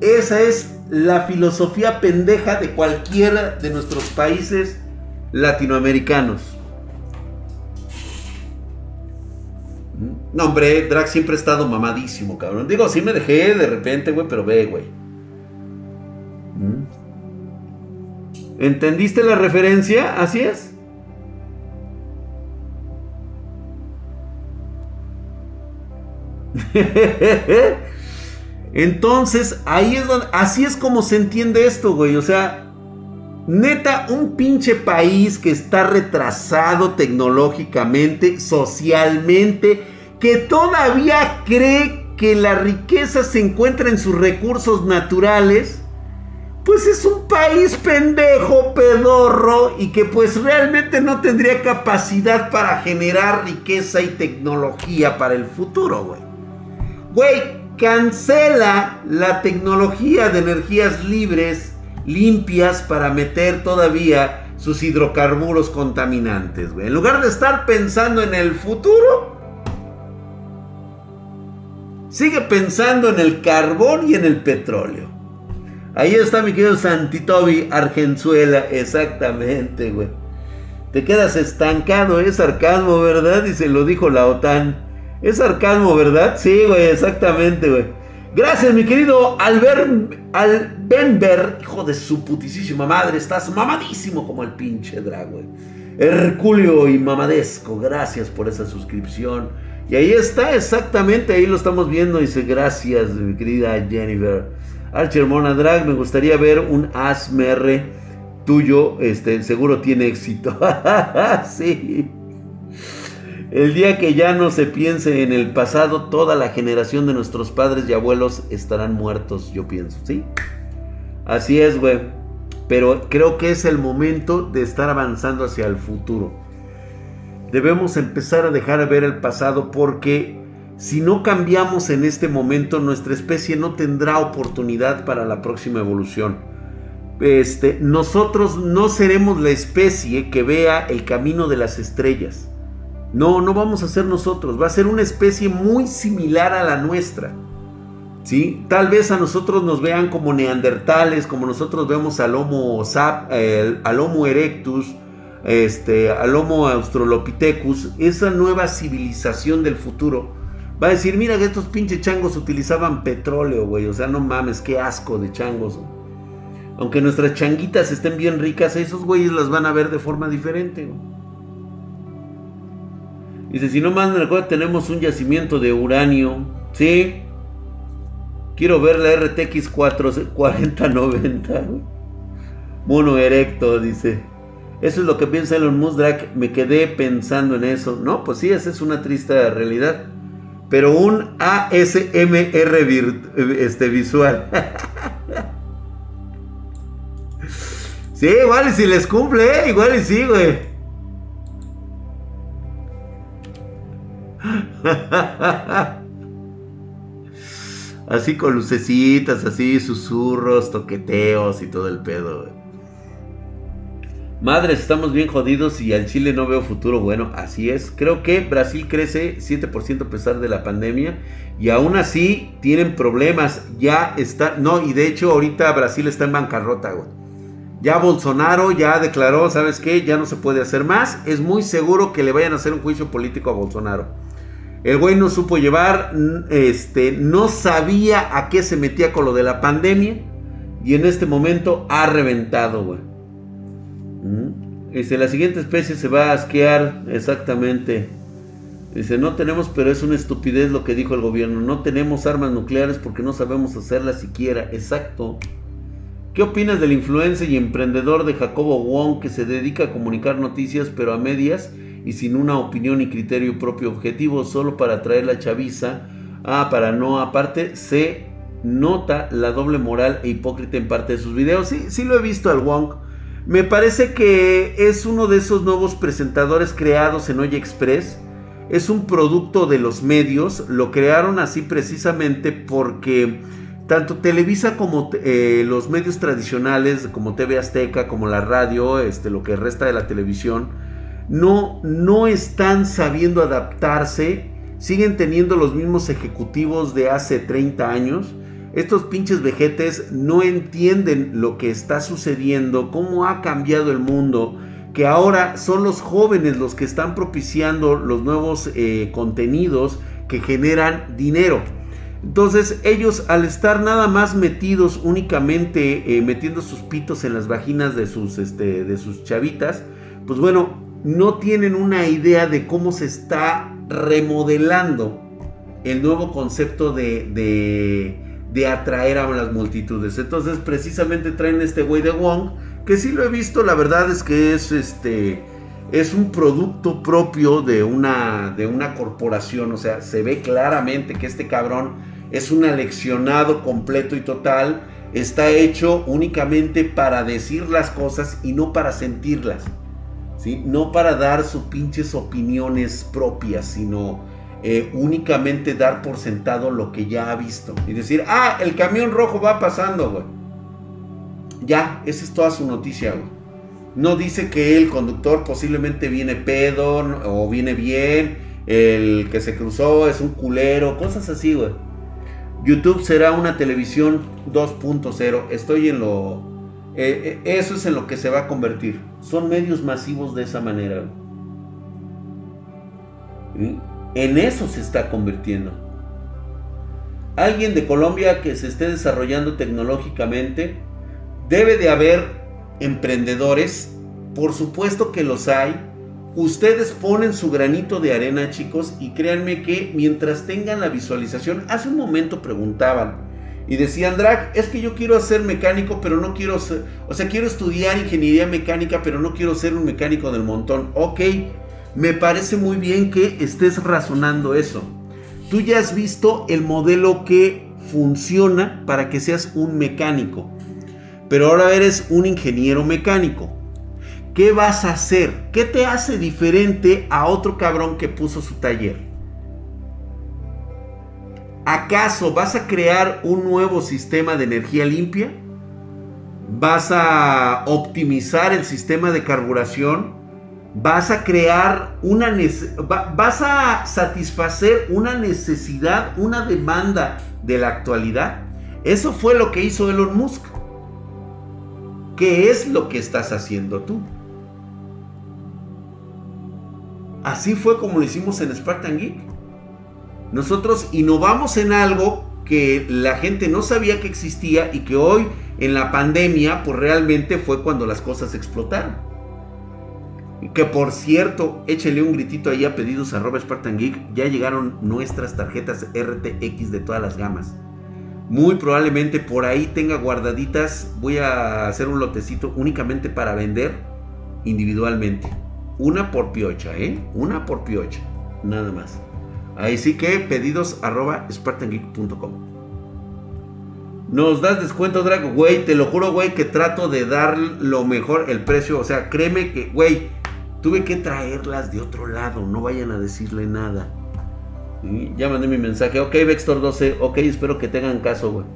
esa es la filosofía pendeja de cualquiera de nuestros países latinoamericanos. No, hombre, Drag siempre ha estado mamadísimo, cabrón. Digo, sí me dejé de repente, güey, pero ve, güey. ¿Mm? ¿Entendiste la referencia? Así es. Entonces, ahí es donde, así es como se entiende esto, güey. O sea, neta, un pinche país que está retrasado tecnológicamente, socialmente, que todavía cree que la riqueza se encuentra en sus recursos naturales, pues es un país pendejo, pedorro, y que pues realmente no tendría capacidad para generar riqueza y tecnología para el futuro, güey. Güey, cancela la tecnología de energías libres, limpias, para meter todavía sus hidrocarburos contaminantes, güey. En lugar de estar pensando en el futuro, sigue pensando en el carbón y en el petróleo. Ahí está mi querido Santitobi Argenzuela, exactamente, güey. Te quedas estancado, es sarcasmo, ¿verdad? Y se lo dijo la OTAN. Es sarcasmo, ¿verdad? Sí, güey, exactamente, güey. Gracias, mi querido Albert hijo de su putísima madre. Estás mamadísimo como el pinche drag, güey. Herculio y mamadesco, gracias por esa suscripción. Y ahí está, exactamente, ahí lo estamos viendo. Dice, gracias, mi querida Jennifer. Archer Mona Drag, me gustaría ver un ASMR tuyo. Este, seguro tiene éxito. sí. El día que ya no se piense en el pasado, toda la generación de nuestros padres y abuelos estarán muertos, yo pienso, ¿sí? Así es, güey. Pero creo que es el momento de estar avanzando hacia el futuro. Debemos empezar a dejar de ver el pasado porque si no cambiamos en este momento, nuestra especie no tendrá oportunidad para la próxima evolución. Este, nosotros no seremos la especie que vea el camino de las estrellas. No, no vamos a ser nosotros, va a ser una especie muy similar a la nuestra. ¿Sí? Tal vez a nosotros nos vean como neandertales, como nosotros vemos al Homo, al Homo erectus, este, al Homo australopithecus, esa nueva civilización del futuro. Va a decir, mira que estos pinches changos utilizaban petróleo, güey. O sea, no mames, qué asco de changos. Aunque nuestras changuitas estén bien ricas, esos güeyes las van a ver de forma diferente. Güey. Dice, si no más me tenemos un yacimiento de uranio. Sí. Quiero ver la RTX 4090. Mono erecto, dice. Eso es lo que piensa Elon Musk, Me quedé pensando en eso. No, pues sí, esa es una triste realidad. Pero un ASMR este, visual. sí, igual y si les cumple, ¿eh? igual y sí, güey. así con lucecitas, así susurros, toqueteos y todo el pedo. Madres, estamos bien jodidos y al Chile no veo futuro bueno. Así es. Creo que Brasil crece 7% a pesar de la pandemia. Y aún así tienen problemas. Ya está. No, y de hecho ahorita Brasil está en bancarrota, Ya Bolsonaro ya declaró, ¿sabes qué? Ya no se puede hacer más. Es muy seguro que le vayan a hacer un juicio político a Bolsonaro. El güey no supo llevar, este, no sabía a qué se metía con lo de la pandemia. Y en este momento ha reventado, güey. Mm. Dice, la siguiente especie se va a asquear exactamente. Dice, no tenemos, pero es una estupidez lo que dijo el gobierno. No tenemos armas nucleares porque no sabemos hacerlas siquiera. Exacto. ¿Qué opinas del influencer y emprendedor de Jacobo Wong que se dedica a comunicar noticias pero a medias y sin una opinión y criterio propio objetivo, solo para traer la chaviza Ah, para no, aparte se nota la doble moral e hipócrita en parte de sus videos. Sí, sí lo he visto al Wong. Me parece que es uno de esos nuevos presentadores creados en Oye Express. Es un producto de los medios. Lo crearon así precisamente porque tanto Televisa como eh, los medios tradicionales como TV Azteca, como la radio, este, lo que resta de la televisión, no, no están sabiendo adaptarse. Siguen teniendo los mismos ejecutivos de hace 30 años estos pinches vejetes no entienden lo que está sucediendo, cómo ha cambiado el mundo, que ahora son los jóvenes los que están propiciando los nuevos eh, contenidos que generan dinero. Entonces ellos al estar nada más metidos únicamente eh, metiendo sus pitos en las vaginas de sus, este, de sus chavitas, pues bueno, no tienen una idea de cómo se está remodelando el nuevo concepto de, de atraer a las multitudes. Entonces, precisamente traen este güey de Wong, que sí lo he visto, la verdad es que es este es un producto propio de una de una corporación, o sea, se ve claramente que este cabrón es un aleccionado completo y total, está hecho únicamente para decir las cosas y no para sentirlas. No para dar sus pinches opiniones propias, sino eh, únicamente dar por sentado lo que ya ha visto. Y decir, ah, el camión rojo va pasando, güey. Ya, esa es toda su noticia, güey. No dice que el conductor posiblemente viene pedo o viene bien. El que se cruzó es un culero. Cosas así, güey. YouTube será una televisión 2.0. Estoy en lo... Eh, eh, eso es en lo que se va a convertir. Son medios masivos de esa manera. Güey. En eso se está convirtiendo. Alguien de Colombia que se esté desarrollando tecnológicamente, debe de haber emprendedores, por supuesto que los hay. Ustedes ponen su granito de arena, chicos, y créanme que mientras tengan la visualización, hace un momento preguntaban y decían, Drag, es que yo quiero ser mecánico, pero no quiero ser, o sea, quiero estudiar ingeniería mecánica, pero no quiero ser un mecánico del montón. Ok, me parece muy bien que estés razonando eso. Tú ya has visto el modelo que funciona para que seas un mecánico. Pero ahora eres un ingeniero mecánico. ¿Qué vas a hacer? ¿Qué te hace diferente a otro cabrón que puso su taller? ¿Acaso vas a crear un nuevo sistema de energía limpia? ¿Vas a optimizar el sistema de carburación? vas a crear una vas a satisfacer una necesidad, una demanda de la actualidad. Eso fue lo que hizo Elon Musk. ¿Qué es lo que estás haciendo tú? Así fue como lo hicimos en Spartan Geek. Nosotros innovamos en algo que la gente no sabía que existía y que hoy en la pandemia pues realmente fue cuando las cosas explotaron. Que por cierto, échele un gritito ahí a pedidos a Robert Spartan Geek. Ya llegaron nuestras tarjetas RTX de todas las gamas. Muy probablemente por ahí tenga guardaditas. Voy a hacer un lotecito únicamente para vender individualmente. Una por piocha, ¿eh? Una por piocha. Nada más. Ahí sí que pedidos arroba spartangeek.com. Nos das descuento, Drago, güey. Te lo juro, güey, que trato de dar lo mejor el precio. O sea, créeme que, güey, Tuve que traerlas de otro lado, no vayan a decirle nada. ya mandé mi mensaje. Ok, Vextor 12. Ok, espero que tengan caso, güey.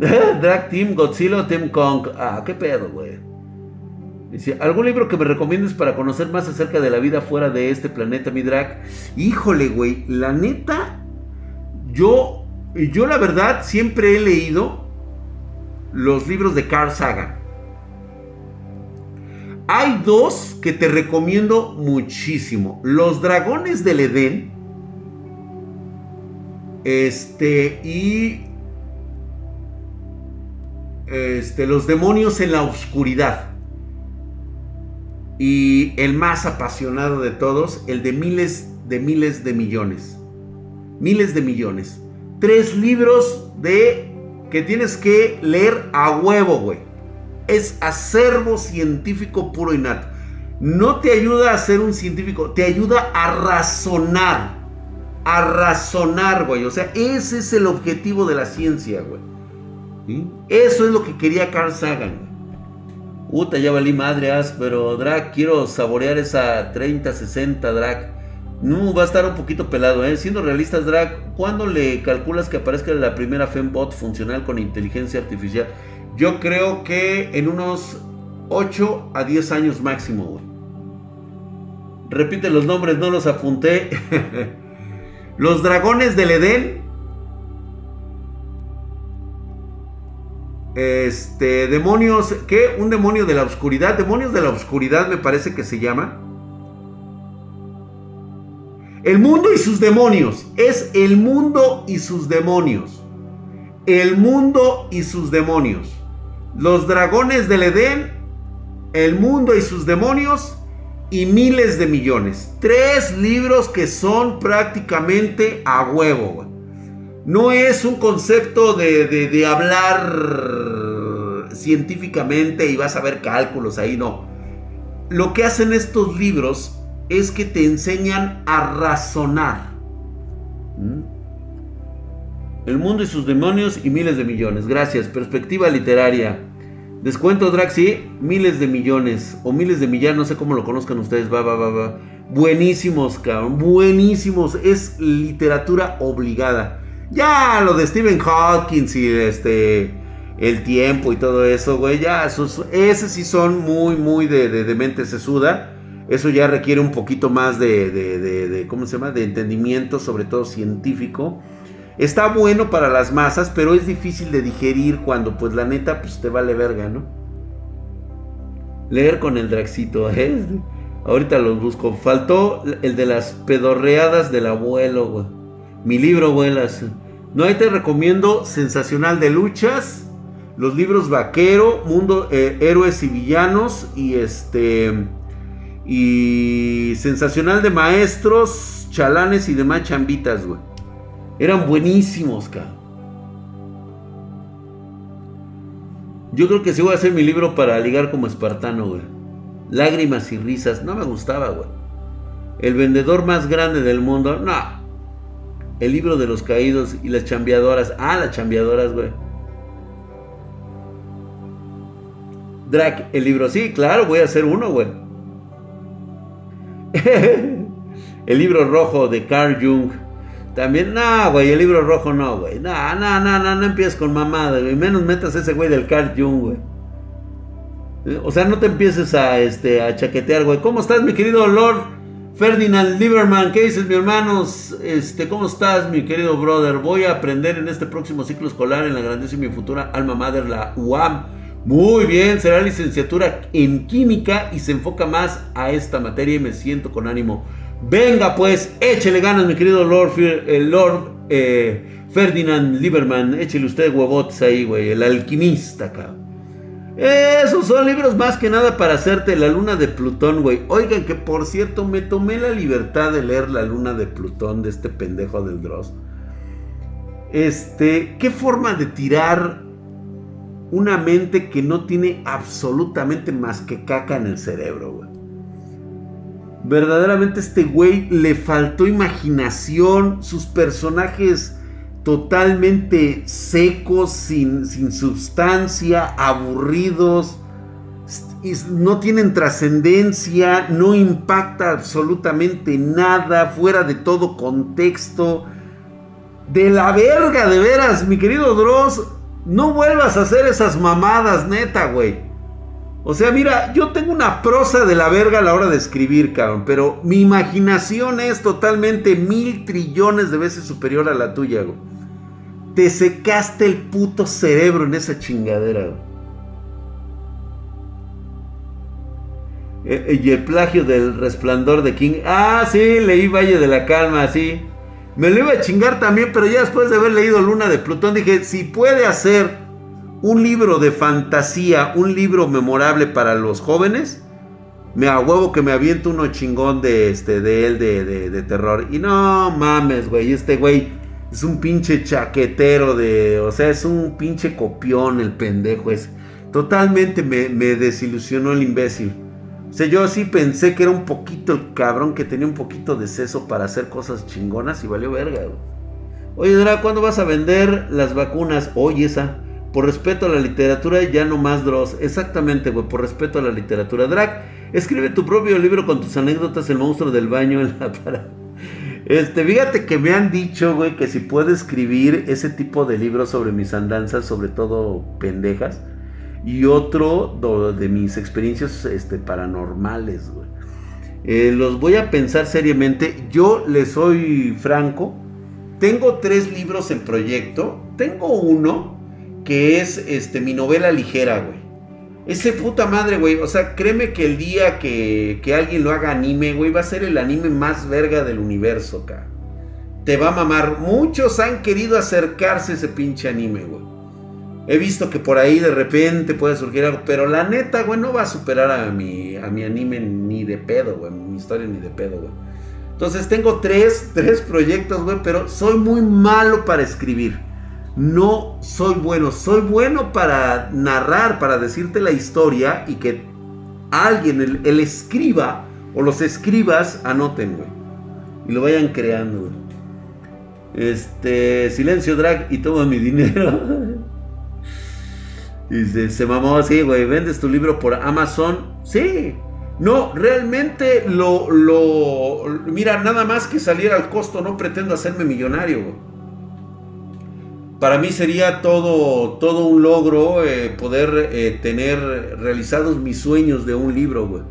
Drag Team Godzilla Team Kong. Ah, qué pedo, güey. Dice, ¿algún libro que me recomiendes para conocer más acerca de la vida fuera de este planeta, mi drag? Híjole, güey, la neta, yo, yo la verdad siempre he leído los libros de Carl Sagan. Hay dos que te recomiendo muchísimo. Los dragones del Edén. Este y este, los demonios en la oscuridad. Y el más apasionado de todos, el de miles de miles de millones. Miles de millones. Tres libros de que tienes que leer a huevo, güey es acervo científico puro y nato. No te ayuda a ser un científico, te ayuda a razonar. a razonar, güey. O sea, ese es el objetivo de la ciencia, güey. Eso es lo que quería Carl Sagan. Puta, ya valí madre, pero Drag, quiero saborear esa 30-60 Drag. No, va a estar un poquito pelado, ¿eh? Siendo realistas, Drag, ¿cuándo le calculas que aparezca la primera Fembot funcional con inteligencia artificial? Yo creo que en unos 8 a 10 años máximo, güey. Repite los nombres, no los apunté. los dragones del Edén Este, demonios, ¿qué? Un demonio de la oscuridad. Demonios de la oscuridad me parece que se llama. El mundo y sus demonios. Es el mundo y sus demonios. El mundo y sus demonios. Los dragones del Edén. El mundo y sus demonios. Y miles de millones. Tres libros que son prácticamente a huevo. No es un concepto de, de, hablar científicamente y vas a ver cálculos ahí, no. Lo que hacen estos libros es que te enseñan a razonar. El mundo y sus demonios y miles de millones. Gracias. Perspectiva literaria. Descuento Draxi, miles de millones o miles de millones, no sé cómo lo conozcan ustedes. Va, va, va, va. Buenísimos, cabrón. Buenísimos. Es literatura obligada. Ya lo de Stephen Hawking y este el tiempo y todo eso, güey, ya esos, ese sí son muy, muy de, de, mente sesuda. Eso ya requiere un poquito más de, de, ¿cómo se llama? De entendimiento, sobre todo científico. Está bueno para las masas, pero es difícil de digerir cuando, pues la neta, pues te vale verga, ¿no? Leer con el Draxito, ¿eh? Ahorita los busco. Faltó el de las pedorreadas del abuelo, güey. Mi libro, abuelas. No, ahí te recomiendo Sensacional de Luchas, los libros Vaquero, Mundo, eh, Héroes y Villanos y este... Y Sensacional de Maestros, Chalanes y demás chambitas, güey. Eran buenísimos, cabrón. Yo creo que sí voy a hacer mi libro para ligar como espartano, güey. Lágrimas y risas. No me gustaba, güey. El vendedor más grande del mundo. No. El libro de los caídos y las chambeadoras. Ah, las chambeadoras, güey. Drac, el libro, sí, claro, voy a hacer uno, güey. el libro rojo de Carl Jung. También, no, güey, el libro rojo no, güey. No, no, no, no, no empieces con mamada, güey. Menos metas ese güey del Carl Jung, güey. O sea, no te empieces a, este, a chaquetear, güey. ¿Cómo estás, mi querido Lord? Ferdinand Lieberman, ¿qué dices, mi hermanos? Este, ¿Cómo estás, mi querido brother? Voy a aprender en este próximo ciclo escolar en la grandísima y futura alma mater, la UAM. Muy bien, será licenciatura en química y se enfoca más a esta materia y me siento con ánimo. Venga, pues, échele ganas, mi querido Lord, Lord eh, Ferdinand Lieberman. Échele usted huevotes ahí, güey, el alquimista, cabrón. Esos son libros más que nada para hacerte la luna de Plutón, güey. Oigan, que por cierto, me tomé la libertad de leer la luna de Plutón de este pendejo del Dross. Este, qué forma de tirar una mente que no tiene absolutamente más que caca en el cerebro, güey. Verdaderamente este güey le faltó imaginación, sus personajes totalmente secos, sin, sin sustancia, aburridos, no tienen trascendencia, no impacta absolutamente nada, fuera de todo contexto. De la verga, de veras, mi querido Dross, no vuelvas a hacer esas mamadas, neta, güey. O sea, mira, yo tengo una prosa de la verga a la hora de escribir, cabrón, pero mi imaginación es totalmente mil trillones de veces superior a la tuya, güey. Te secaste el puto cerebro en esa chingadera. Eh, eh, y el plagio del resplandor de King. Ah, sí, leí Valle de la Calma, sí. Me lo iba a chingar también, pero ya después de haber leído Luna de Plutón dije, si puede hacer un libro de fantasía, un libro memorable para los jóvenes, me a huevo que me aviento uno chingón de este de él de, de terror. Y no mames, güey, este güey es un pinche chaquetero de. O sea, es un pinche copión el pendejo es. Totalmente me, desilusionó el imbécil. O sea, yo sí pensé que era un poquito el cabrón que tenía un poquito de seso para hacer cosas chingonas y valió verga, güey. Oye, Dra, ¿cuándo vas a vender las vacunas? Oye, esa. Por respeto a la literatura, ya no más Dross. Exactamente, güey, por respeto a la literatura. Drag, escribe tu propio libro con tus anécdotas, el monstruo del baño en la para. Este, fíjate que me han dicho, güey, que si puedo escribir ese tipo de libros sobre mis andanzas, sobre todo pendejas, y otro de mis experiencias este, paranormales, güey. Eh, los voy a pensar seriamente. Yo le soy franco. Tengo tres libros en proyecto. Tengo uno que es este, mi novela ligera, güey. Ese puta madre, güey. O sea, créeme que el día que, que, alguien lo haga anime, güey, va a ser el anime más verga del universo, acá. Te va a mamar. Muchos han querido acercarse a ese pinche anime, güey. He visto que por ahí de repente puede surgir algo, pero la neta, güey, no va a superar a mi, a mi anime ni de pedo, güey. Mi historia ni de pedo, güey. Entonces tengo tres, tres proyectos, güey, pero soy muy malo para escribir no soy bueno. Soy bueno para narrar, para decirte la historia y que alguien, el, escriba o los escribas anoten, güey. Y lo vayan creando, güey. Este, silencio drag y toma mi dinero. Dice, se mamó así, güey. ¿Vendes tu libro por Amazon? Sí. No, realmente lo, lo. Mira, nada más que salir al costo, no pretendo hacerme millonario, güey para mí sería todo, todo un logro eh, poder eh, tener realizados mis sueños de un libro, güey.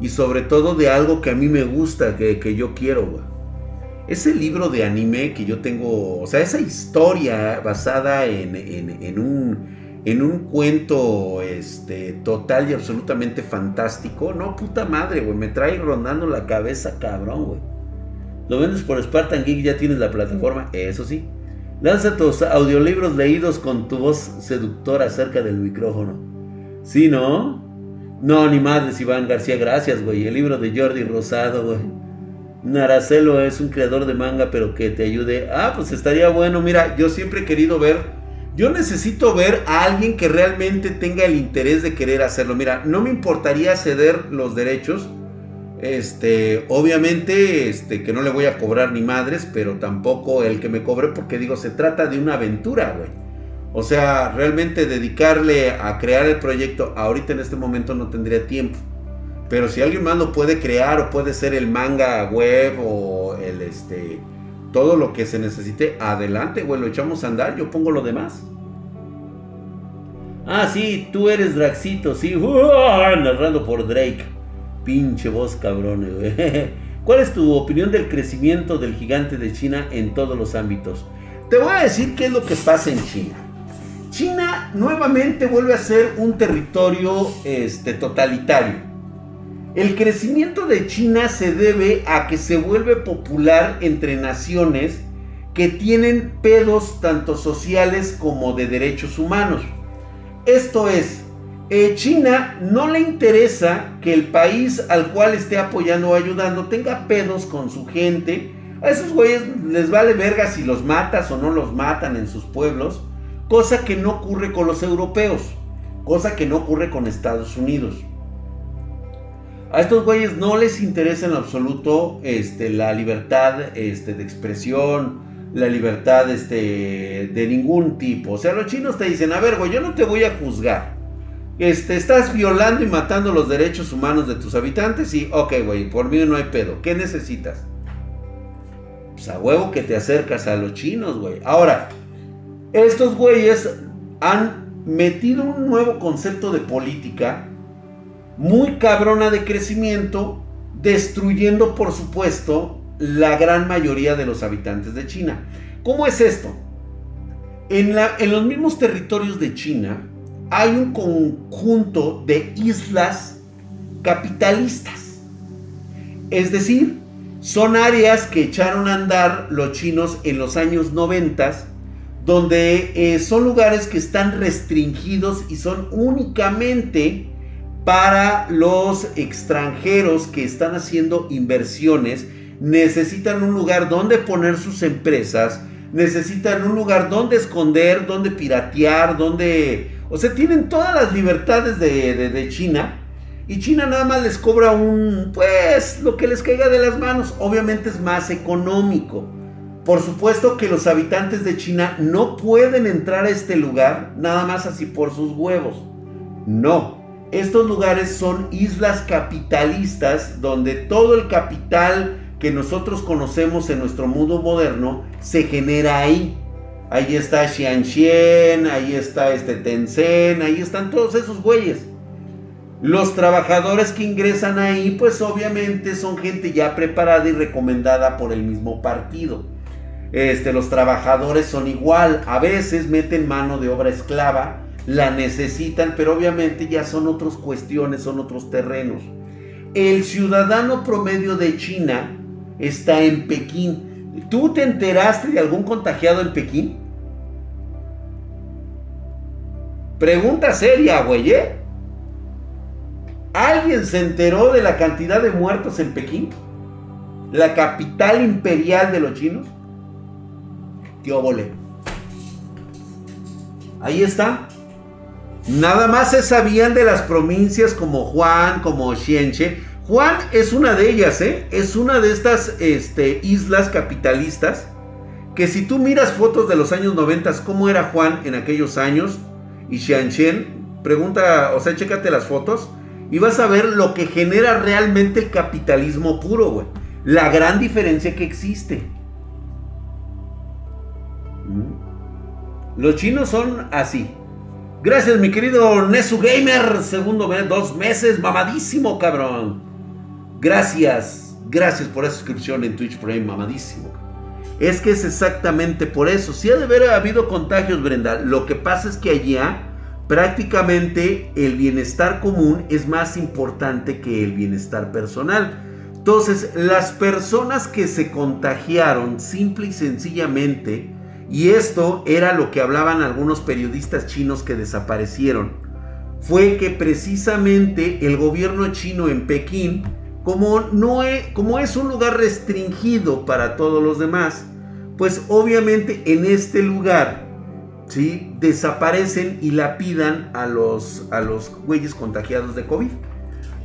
Y sobre todo de algo que a mí me gusta, que, yo quiero, güey. Ese libro de anime que yo tengo, o sea, esa historia basada en, en, un, en un cuento este, total y absolutamente fantástico, no, puta madre, güey, me trae rondando la cabeza, cabrón, güey. Lo vendes por Spartan Geek, ya tienes la plataforma, eso sí. Lanza tus audiolibros leídos con tu voz seductora cerca del micrófono. ¿Sí, no? No, ni madres, Iván García, gracias, güey. El libro de Jordi Rosado, güey. Naracelo es un creador de manga, pero que te ayude. Ah, pues estaría bueno. Mira, yo siempre he querido ver. Yo necesito ver a alguien que realmente tenga el interés de querer hacerlo. Mira, no me importaría ceder los derechos este, obviamente, este, que no le voy a cobrar ni madres, pero tampoco el que me cobre, porque digo, se trata de una aventura, güey. O sea, realmente dedicarle a crear el proyecto ahorita en este momento no tendría tiempo. Pero si alguien más lo puede crear o puede ser el manga web o el este todo lo que se necesite, adelante, güey, lo echamos a andar, yo pongo lo demás. Ah, sí, tú eres Draxito, sí, narrando por Drake. Pinche voz cabrón, ¿Cuál es tu opinión del crecimiento del gigante de China en todos los ámbitos? Te voy a decir qué es lo que pasa en China. China nuevamente vuelve a ser un territorio este, totalitario. El crecimiento de China se debe a que se vuelve popular entre naciones que tienen pedos tanto sociales como de derechos humanos. Esto es, eh, China no le interesa que el país al cual esté apoyando o ayudando tenga pedos con su gente. A esos güeyes les vale verga si los matas o no los matan en sus pueblos. Cosa que no ocurre con los europeos. Cosa que no ocurre con Estados Unidos. A estos güeyes no les interesa en absoluto este, la libertad este, de expresión, la libertad este, de ningún tipo. O sea, los chinos te dicen, a ver, güey, yo no te voy a juzgar. Este, estás violando y matando los derechos humanos de tus habitantes y, ok, güey, por mí no hay pedo. ¿Qué necesitas? Pues a huevo que te acercas a los chinos, güey. Ahora, estos güeyes han metido un nuevo concepto de política muy cabrona de crecimiento, destruyendo, por supuesto, la gran mayoría de los habitantes de China. ¿Cómo es esto? En, los mismos territorios de China, hay un conjunto de islas capitalistas. Es decir, son áreas que echaron a andar los chinos en los años 90, donde eh, son lugares que están restringidos y son únicamente para los extranjeros que están haciendo inversiones. Necesitan un lugar donde poner sus empresas, necesitan un lugar donde esconder, donde piratear, donde o sea, tienen todas las libertades de, China, Y China nada más les cobra un, pues, lo que les caiga de las manos. Obviamente es más económico. Por supuesto que los habitantes de China no pueden entrar a este lugar nada más así por sus huevos. No. Estos lugares son islas capitalistas donde todo el capital que nosotros conocemos en nuestro mundo moderno se genera ahí. Ahí está Xianxian, ahí está este Tencent, ahí están todos esos güeyes. Los trabajadores que ingresan ahí, pues obviamente son gente ya preparada y recomendada por el mismo partido. Este, los trabajadores son igual, a veces meten mano de obra esclava, la necesitan, pero obviamente ya son otras cuestiones, son otros terrenos. El ciudadano promedio de China está en Pekín. ¿Tú te enteraste de algún contagiado en Pekín? Pregunta seria, güey, ¿eh? ¿Alguien se enteró de la cantidad de muertos en Pekín? La capital imperial de los chinos. Tío Bole. Ahí está. Nada más se sabían de las provincias como Juan, como Xienche. Juan es una de ellas, ¿eh? Es una de estas este, islas capitalistas. Que si tú miras fotos de los años 90, cómo era Juan en aquellos años, y Xianxian, pregunta, o sea, chécate las fotos y vas a ver lo que genera realmente el capitalismo puro, güey. La gran diferencia que existe. ¿Mm? Los chinos son así. Gracias, mi querido Nesu Gamer. Segundo mes, dos meses, mamadísimo, cabrón. Gracias, gracias por esa suscripción en Twitch Prime, mamadísimo. Es que es exactamente por eso. Si ha de haber habido contagios, Brenda. Lo que pasa es que allá prácticamente el bienestar común es más importante que el bienestar personal. Entonces, las personas que se contagiaron simple y sencillamente, y esto era lo que hablaban algunos periodistas chinos que desaparecieron, fue que precisamente el gobierno chino en Pekín como, no es, como es un lugar restringido para todos los demás, pues obviamente en este lugar ¿sí? desaparecen y lapidan a los, a los güeyes contagiados de COVID.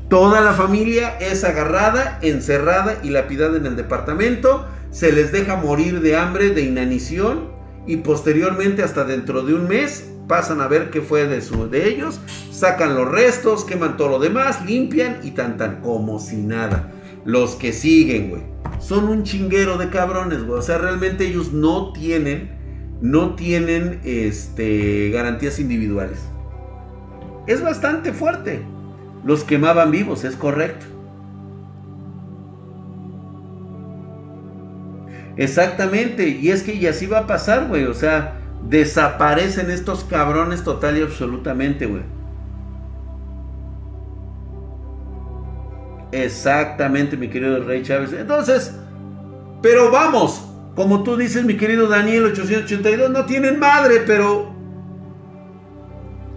Toda la familia es agarrada, encerrada y lapidada en el departamento. Se les deja morir de hambre, de inanición y posteriormente hasta dentro de un mes pasan a ver qué fue de, su, de ellos, sacan los restos, queman todo lo demás, limpian y tan tan como si nada. Los que siguen, güey, son un chinguero de cabrones, güey. O sea, realmente ellos no tienen, no tienen, este, garantías individuales. Es bastante fuerte. Los quemaban vivos, es correcto. Exactamente, y es que y así va a pasar, güey. O sea, Desaparecen estos cabrones total y absolutamente, güey. Exactamente, mi querido Rey Chávez. Entonces, pero vamos, como tú dices, mi querido Daniel 882, no tienen madre, pero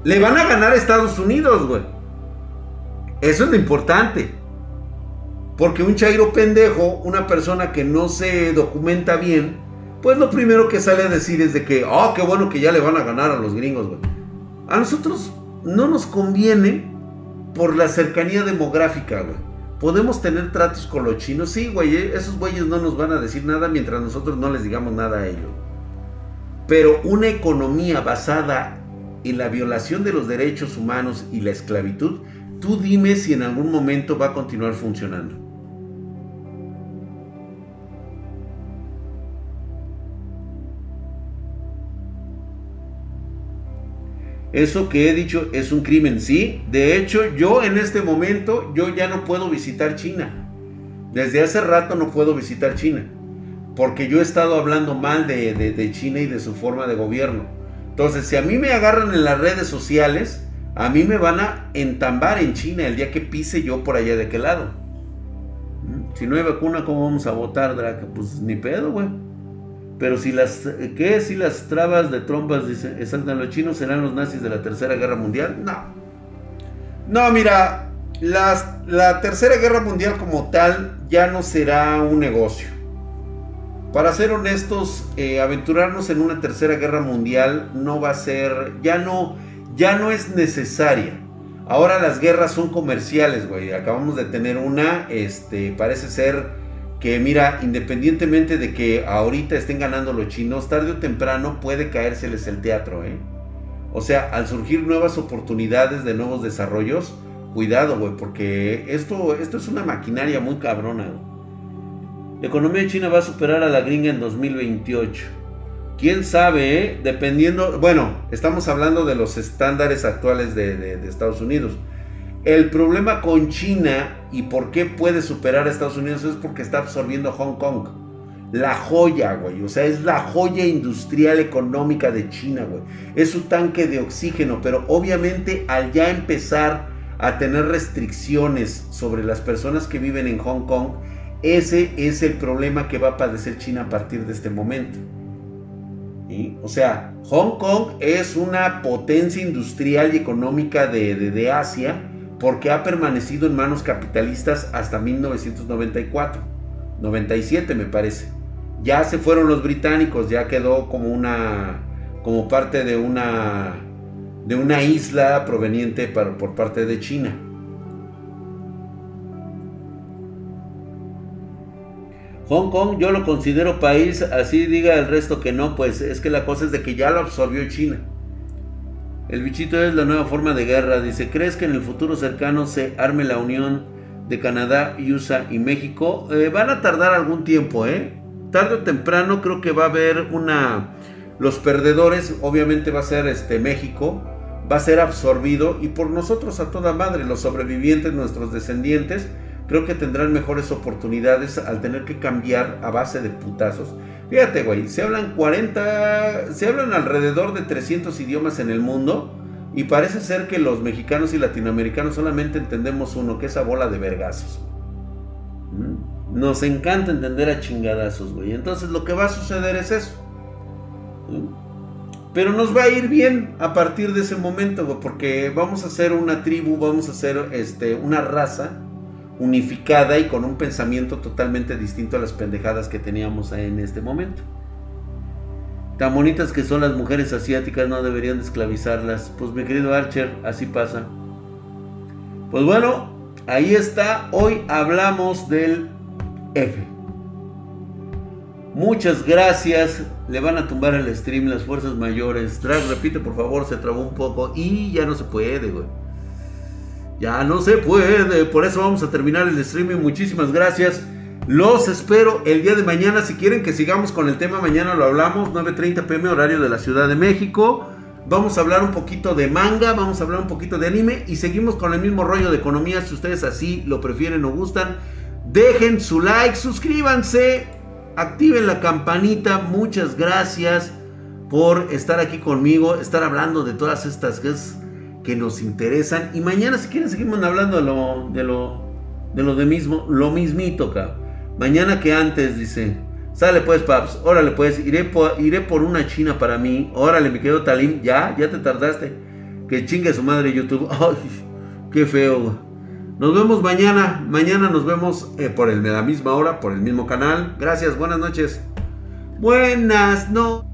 le van a ganar a Estados Unidos, güey. Eso es lo importante. Porque un chairo pendejo, una persona que no se documenta bien, pues lo primero que sale a decir es de que, oh, qué bueno que ya le van a ganar a los gringos, güey. A nosotros no nos conviene por la cercanía demográfica, güey. Podemos tener tratos con los chinos, sí, güey, eh, esos güeyes no nos van a decir nada mientras nosotros no les digamos nada a ellos. Pero una economía basada en la violación de los derechos humanos y la esclavitud, tú dime si en algún momento va a continuar funcionando. Eso que he dicho es un crimen, sí. De hecho, yo en este momento, yo ya no puedo visitar China. Desde hace rato no puedo visitar China. Porque yo he estado hablando mal de, China y de su forma de gobierno. Entonces, si a mí me agarran en las redes sociales, a mí me van a entambar en China el día que pise yo por allá de qué lado. ¿Mm? Si no hay vacuna, ¿cómo vamos a votar, Draca? Pues ni pedo, güey. Pero si las, ¿qué? Si las trabas de trompas, dice, los chinos, serán los nazis de la Tercera Guerra Mundial. No. No, mira, la Tercera Guerra Mundial como tal ya no será un negocio. Para ser honestos, eh, aventurarnos en una Tercera Guerra Mundial no va a ser, ya no, ya no es necesaria. Ahora las guerras son comerciales, güey. Acabamos de tener una, este, parece ser que, mira, independientemente de que ahorita estén ganando los chinos, tarde o temprano puede caérseles el teatro, ¿eh? O sea, al surgir nuevas oportunidades de nuevos desarrollos, cuidado, güey, porque esto, esto es una maquinaria muy cabrona, La economía de China va a superar a la gringa en 2028. Quién sabe, eh? dependiendo. Bueno, estamos hablando de los estándares actuales de, Estados Unidos. El problema con China y por qué puede superar a Estados Unidos es porque está absorbiendo Hong Kong. La joya, güey. O sea, es la joya industrial económica de China, güey. Es su tanque de oxígeno. Pero obviamente al ya empezar a tener restricciones sobre las personas que viven en Hong Kong, ese es el problema que va a padecer China a partir de este momento. O sea, Hong Kong es una potencia industrial y económica de, Asia porque ha permanecido en manos capitalistas hasta 1994, 97 me parece. Ya se fueron los británicos, ya quedó como una como parte de una de una isla proveniente por parte de China. Hong Kong yo lo considero país, así diga el resto que no, pues es que la cosa es de que ya lo absorbió China. El bichito es la nueva forma de guerra. Dice, ¿crees que en el futuro cercano se arme la unión de Canadá, USA y México? Eh, van a tardar algún tiempo, ¿eh? Tarde o temprano creo que va a haber una... Los perdedores, obviamente va a ser este México, va a ser absorbido y por nosotros a toda madre, los sobrevivientes, nuestros descendientes, creo que tendrán mejores oportunidades al tener que cambiar a base de putazos. Fíjate, güey, se hablan 40, se hablan alrededor de 300 idiomas en el mundo y parece ser que los mexicanos y latinoamericanos solamente entendemos uno, que es a bola de vergazos. ¿Mm? Nos encanta entender a chingadazos, güey. Entonces lo que va a suceder es eso. Pero nos va a ir bien a partir de ese momento, güey, porque vamos a ser una tribu, vamos a ser este, una raza unificada y con un pensamiento totalmente distinto a las pendejadas que teníamos en este momento. Tan bonitas que son las mujeres asiáticas, no deberían de esclavizarlas. Pues mi querido Archer, así pasa. Pues bueno, ahí está. Hoy hablamos del F. Muchas gracias. Le van a tumbar el stream las fuerzas mayores. Drag, repite por favor, se trabó un poco y ya no se puede, güey. Ya no se puede. Por eso vamos a terminar el streaming. Muchísimas gracias. Los espero el día de mañana. Si quieren que sigamos con el tema, mañana lo hablamos. 9.30 pm horario de la Ciudad de México. Vamos a hablar un poquito de manga, vamos a hablar un poquito de anime y seguimos con el mismo rollo de economía. Si ustedes así lo prefieren o gustan, dejen su like, suscríbanse, activen la campanita. Muchas gracias por estar aquí conmigo, estar hablando de todas estas cosas que nos interesan. Y mañana, si quieren, seguimos hablando de lo de lo de lo de mismo, lo mismito, cabrón. Mañana que antes, dice. Sale pues, paps. Órale pues, iré por, iré por una china para mí. Órale, mi querido Talim. Ya, ya te tardaste. Que chingue su madre YouTube. Ay, qué feo. Nos vemos mañana. Mañana nos vemos eh, por el, la misma hora, por el mismo canal. Gracias, buenas noches. Buenas noches.